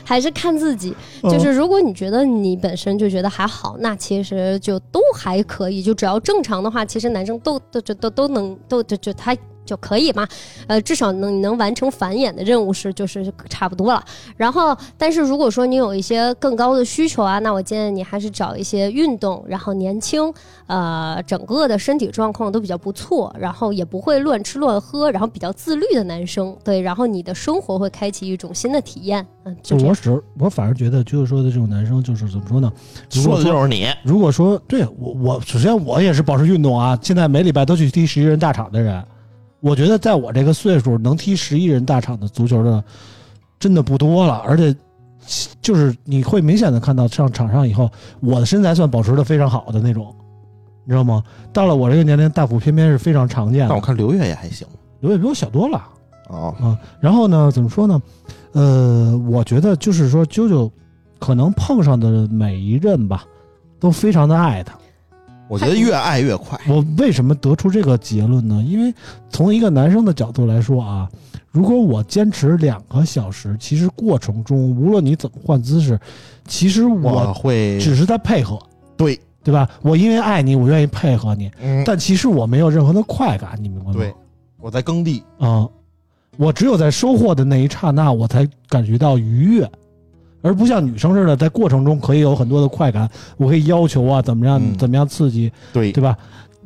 还是看自己，就是如果你觉得你本身就觉得还好，那其实就都还可以，就只要正常的话，其实男生都都都都都能都就就他。就可以嘛，呃，至少能能完成繁衍的任务是就是差不多了。然后，但是如果说你有一些更高的需求啊，那我建议你还是找一些运动，然后年轻，呃，整个的身体状况都比较不错，然后也不会乱吃乱喝，然后比较自律的男生。对，然后你的生活会开启一种新的体验。嗯，就我只我反而觉得就是说的这种男生就是怎么说呢？说的就是你。如果说对我我首先我也是保持运动啊，现在每礼拜都去踢十一人大场的人。我觉得在我这个岁数能踢十一人大场的足球的，真的不多了。而且，就是你会明显的看到上场上以后，我的身材算保持的非常好的那种，你知道吗？到了我这个年龄，大腹便便是非常常见的。但我看刘越也还行，刘越比我小多了。哦啊，然后呢，怎么说呢？呃，我觉得就是说，啾啾可能碰上的每一任吧，都非常的爱他。我觉得越爱越快。我为什么得出这个结论呢？因为从一个男生的角度来说啊，如果我坚持两个小时，其实过程中无论你怎么换姿势，其实我会只是在配合，对对吧？我因为爱你，我愿意配合你，但其实我没有任何的快感，你明白吗？对，我在耕地啊，我只有在收获的那一刹那，我才感觉到愉悦。而不像女生似的，在过程中可以有很多的快感，我可以要求啊，怎么样，怎么样刺激，对对吧？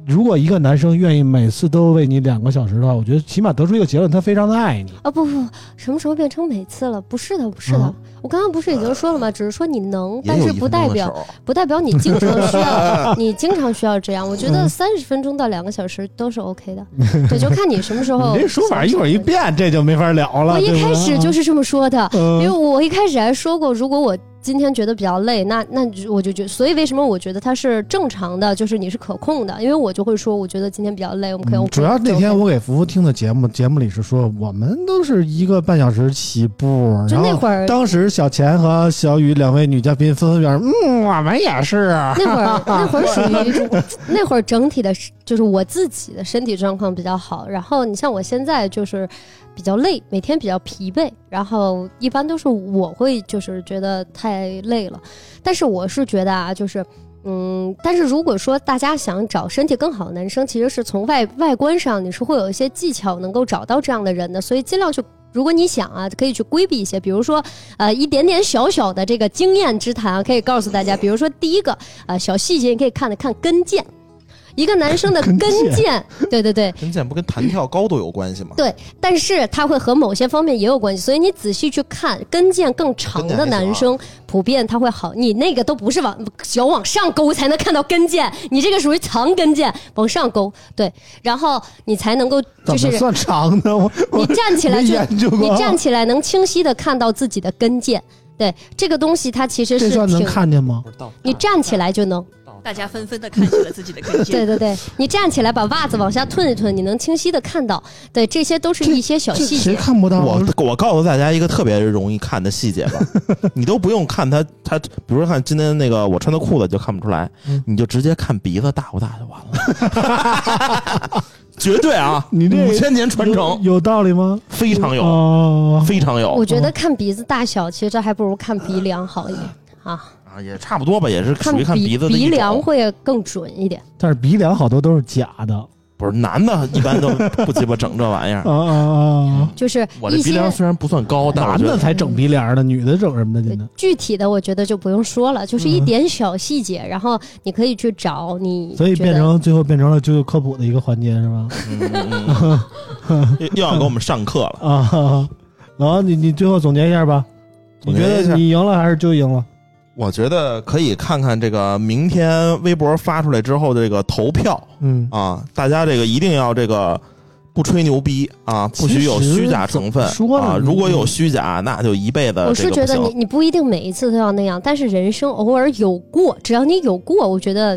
如果一个男生愿意每次都为你两个小时的话，我觉得起码得出一个结论，他非常的爱你啊！不不，什么时候变成每次了？不是的，不是的，我刚刚不是已经说了吗？只是说你能，但是不代表不代表你经常需要，你经常需要这样。我觉得三十分钟到两个小时都是 OK 的，对，就看你什么时候。你这说法一会儿一变，这就没法聊了。我一开始就是这么说的，因为我一开始还说过，如果我。今天觉得比较累，那那我就觉，所以为什么我觉得它是正常的，就是你是可控的，因为我就会说，我觉得今天比较累，我们可以。主要那天我给福福听的节目，节目里是说我们都是一个半小时起步，就那会儿，当时小钱和小雨两位女嘉宾纷纷表示，嗯，我们也是。那会儿 那会儿属于那会儿整体的，就是我自己的身体状况比较好，然后你像我现在就是。比较累，每天比较疲惫，然后一般都是我会就是觉得太累了，但是我是觉得啊，就是嗯，但是如果说大家想找身体更好的男生，其实是从外外观上你是会有一些技巧能够找到这样的人的，所以尽量去，如果你想啊，可以去规避一些，比如说呃一点点小小的这个经验之谈啊，可以告诉大家，比如说第一个呃小细节，你可以看的看跟腱。一个男生的跟腱，对对对，跟腱不跟弹跳高度有关系吗？对，但是它会和某些方面也有关系，所以你仔细去看，跟腱更长的男生，普遍他会好。你那个都不是往脚往上勾才能看到跟腱，你这个属于长跟腱，往上勾，对，然后你才能够就是算长的。你站起来就你站起来能清晰的看到自己的跟腱。对这个东西，它其实是能看见吗？你站起来就能。大家纷纷的看起了自己的跟腱。对对对，你站起来把袜子往下褪一褪，你能清晰的看到。对，这些都是一些小细节。谁看不到？我我告诉大家一个特别容易看的细节吧，你都不用看他他，比如说看今天那个我穿的裤子就看不出来，你就直接看鼻子大不大就完了。绝对啊！你这五千年传承有道理吗？非常有，非常有。我觉得看鼻子大小，其实这还不如看鼻梁好一点啊啊，也差不多吧，也是属于看鼻子的鼻梁会更准一点。但是鼻梁好多都是假的。不是男的，一般都不鸡巴整这玩意儿 啊啊啊！就是我这鼻梁虽然不算高，但男的才整鼻梁的，女的整什么的？具体的我觉得就不用说了，就是一点小细节，然后你可以去找你。所以变成最后变成了九九科普的一个环节是吧？又要给我们上课了啊！后你你最后总结一下吧，你觉得你赢了还是就赢了？我觉得可以看看这个明天微博发出来之后的这个投票，嗯啊，大家这个一定要这个不吹牛逼啊，不许有虚假成分啊，如果有虚假，那就一辈子。我是觉得你你不一定每一次都要那样，但是人生偶尔有过，只要你有过，我觉得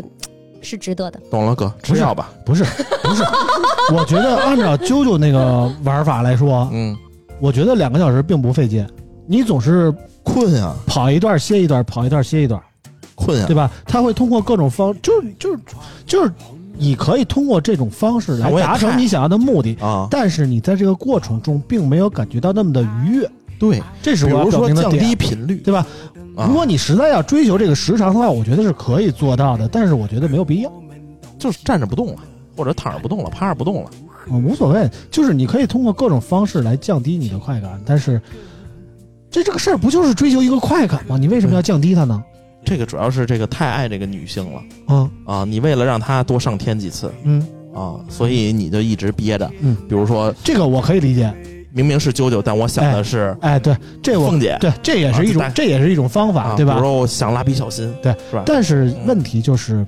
是值得的。懂了，哥，吃药吧？不是，不是，我觉得按照啾啾那个玩法来说，嗯，我觉得两个小时并不费劲，你总是。困啊，跑一段歇一段，跑一段歇一段，困啊，对吧？他会通过各种方，就是就是就是，你可以通过这种方式来达成你想要的目的啊。但是你在这个过程中并没有感觉到那么的愉悦，对，这是我说降低频率，对吧？如果你实在要追求这个时长的话，我觉得是可以做到的，但是我觉得没有必要，就是站着不动了，或者躺着不动了，趴着不动了，嗯，无所谓，就是你可以通过各种方式来降低你的快感，但是。这这个事儿不就是追求一个快感吗？你为什么要降低它呢？这个主要是这个太爱这个女性了啊啊！你为了让她多上天几次，嗯啊，所以你就一直憋着，嗯。比如说这个我可以理解，明明是啾啾，但我想的是，哎，对，这我凤姐，对，这也是一种，这也是一种方法，对吧？比如说我想蜡笔小新，对，是吧？但是问题就是，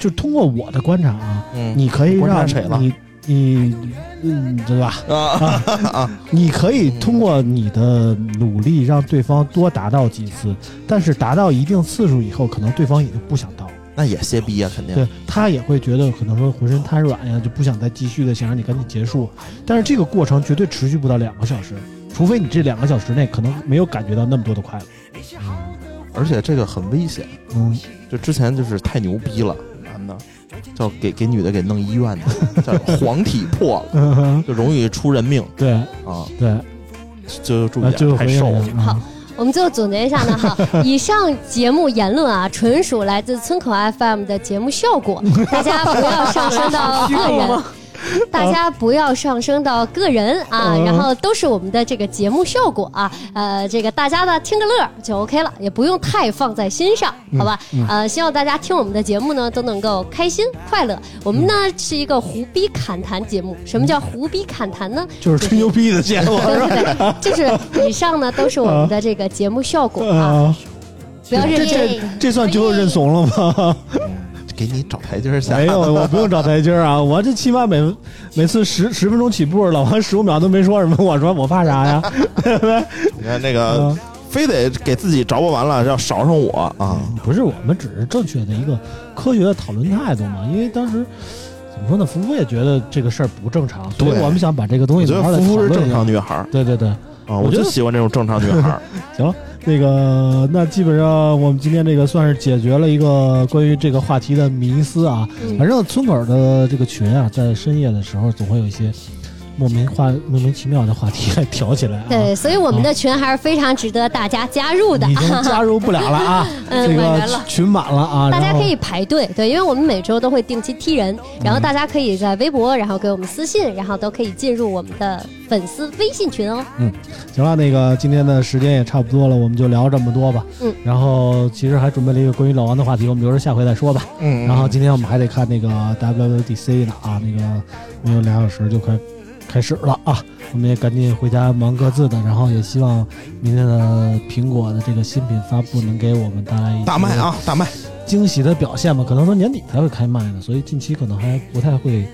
就通过我的观察啊，嗯，你可以让谁了？你。你嗯，对吧？啊啊！你可以通过你的努力让对方多达到几次，但是达到一定次数以后，可能对方也就不想到。那也歇逼啊，肯定。对他也会觉得可能说浑身瘫软呀，就不想再继续的，想让你赶紧结束。但是这个过程绝对持续不到两个小时，除非你这两个小时内可能没有感觉到那么多的快乐。嗯，而且这个很危险。嗯，就之前就是太牛逼了。叫给给女的给弄医院的，叫黄体破了，就容易出人命。对啊，对，就注意点，太瘦了。好，我们最后总结一下呢，哈，以上节目言论啊，纯属来自村口 FM 的节目效果，大家不要上升到个人。大家不要上升到个人啊，然后都是我们的这个节目效果啊，呃，这个大家呢听个乐就 OK 了，也不用太放在心上，好吧？呃，希望大家听我们的节目呢都能够开心快乐。我们呢是一个胡逼侃谈节目，什么叫胡逼侃谈呢？就是吹牛逼的节目，对对对，就是以上呢都是我们的这个节目效果啊，不要认这这算就认怂了吗？给你找台阶下，没有，我不用找台阶啊！我这起码每每次十十分钟起步，老王十五秒都没说什么，我说我怕啥呀？你看那个，非得给自己着不完了，要少上我啊！不是，我们只是正确的一个科学的讨论态度嘛。因为当时怎么说呢，福福也觉得这个事儿不正常，所以我们想把这个东西。我觉得福福是正常女孩对对对，啊，我就喜欢这种正常女孩 行。那个，那基本上我们今天这个算是解决了一个关于这个话题的迷思啊。反正村口的这个群啊，在深夜的时候总会有一些莫名话莫名其妙的话题还挑起来。对，所以我们的群还是非常值得大家加入的。已经加入不了了啊，这个群满了啊。大家可以排队，对，因为我们每周都会定期踢人，然后大家可以在微博，然后给我们私信，然后都可以进入我们的粉丝微信群哦。嗯，行了，那个今天的时间也差不多了，我们就聊这么多吧。嗯，然后其实还准备了一个关于老王的话题，我们留着下回再说吧。嗯，然后今天我们还得看那个 WWDC 呢啊，那个没有俩小时就快。开始了啊！我们也赶紧回家忙各自的，然后也希望明天的苹果的这个新品发布能给我们带来大卖啊，大卖惊喜的表现吧。可能说年底才会开卖呢，所以近期可能还不太会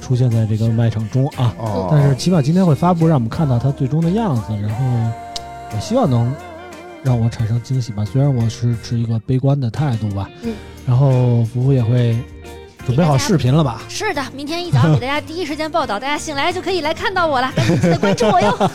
出现在这个卖场中啊。哦。但是起码今天会发布，让我们看到它最终的样子，然后我希望能让我产生惊喜吧。虽然我是持一个悲观的态度吧。嗯。然后福福也会。准备好视频了吧？是的，明天一早给大家第一时间报道，大家醒来就可以来看到我了。赶紧记得关注我哟！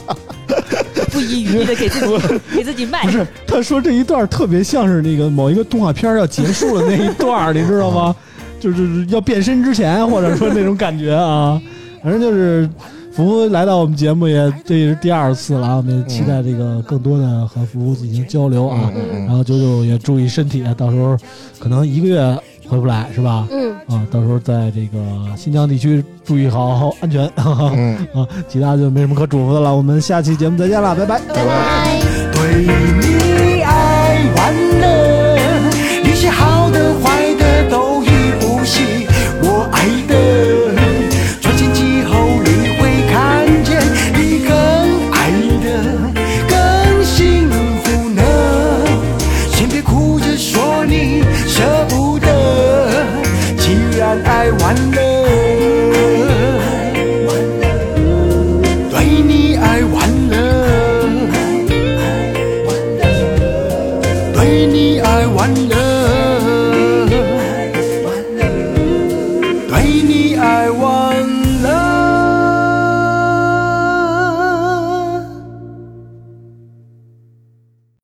不遗余力的给自己给自己卖。不是，他说这一段特别像是那个某一个动画片要结束的那一段，你知道吗？就是要变身之前，或者说那种感觉啊。反正就是福福来到我们节目也这也是第二次了，我们期待这个更多的和福福进行交流啊。然后九九也注意身体，到时候可能一个月。回不来是吧？嗯啊，到时候在这个新疆地区注意好安全。嗯啊，其他就没什么可嘱咐的了。我们下期节目再见了，拜拜拜拜。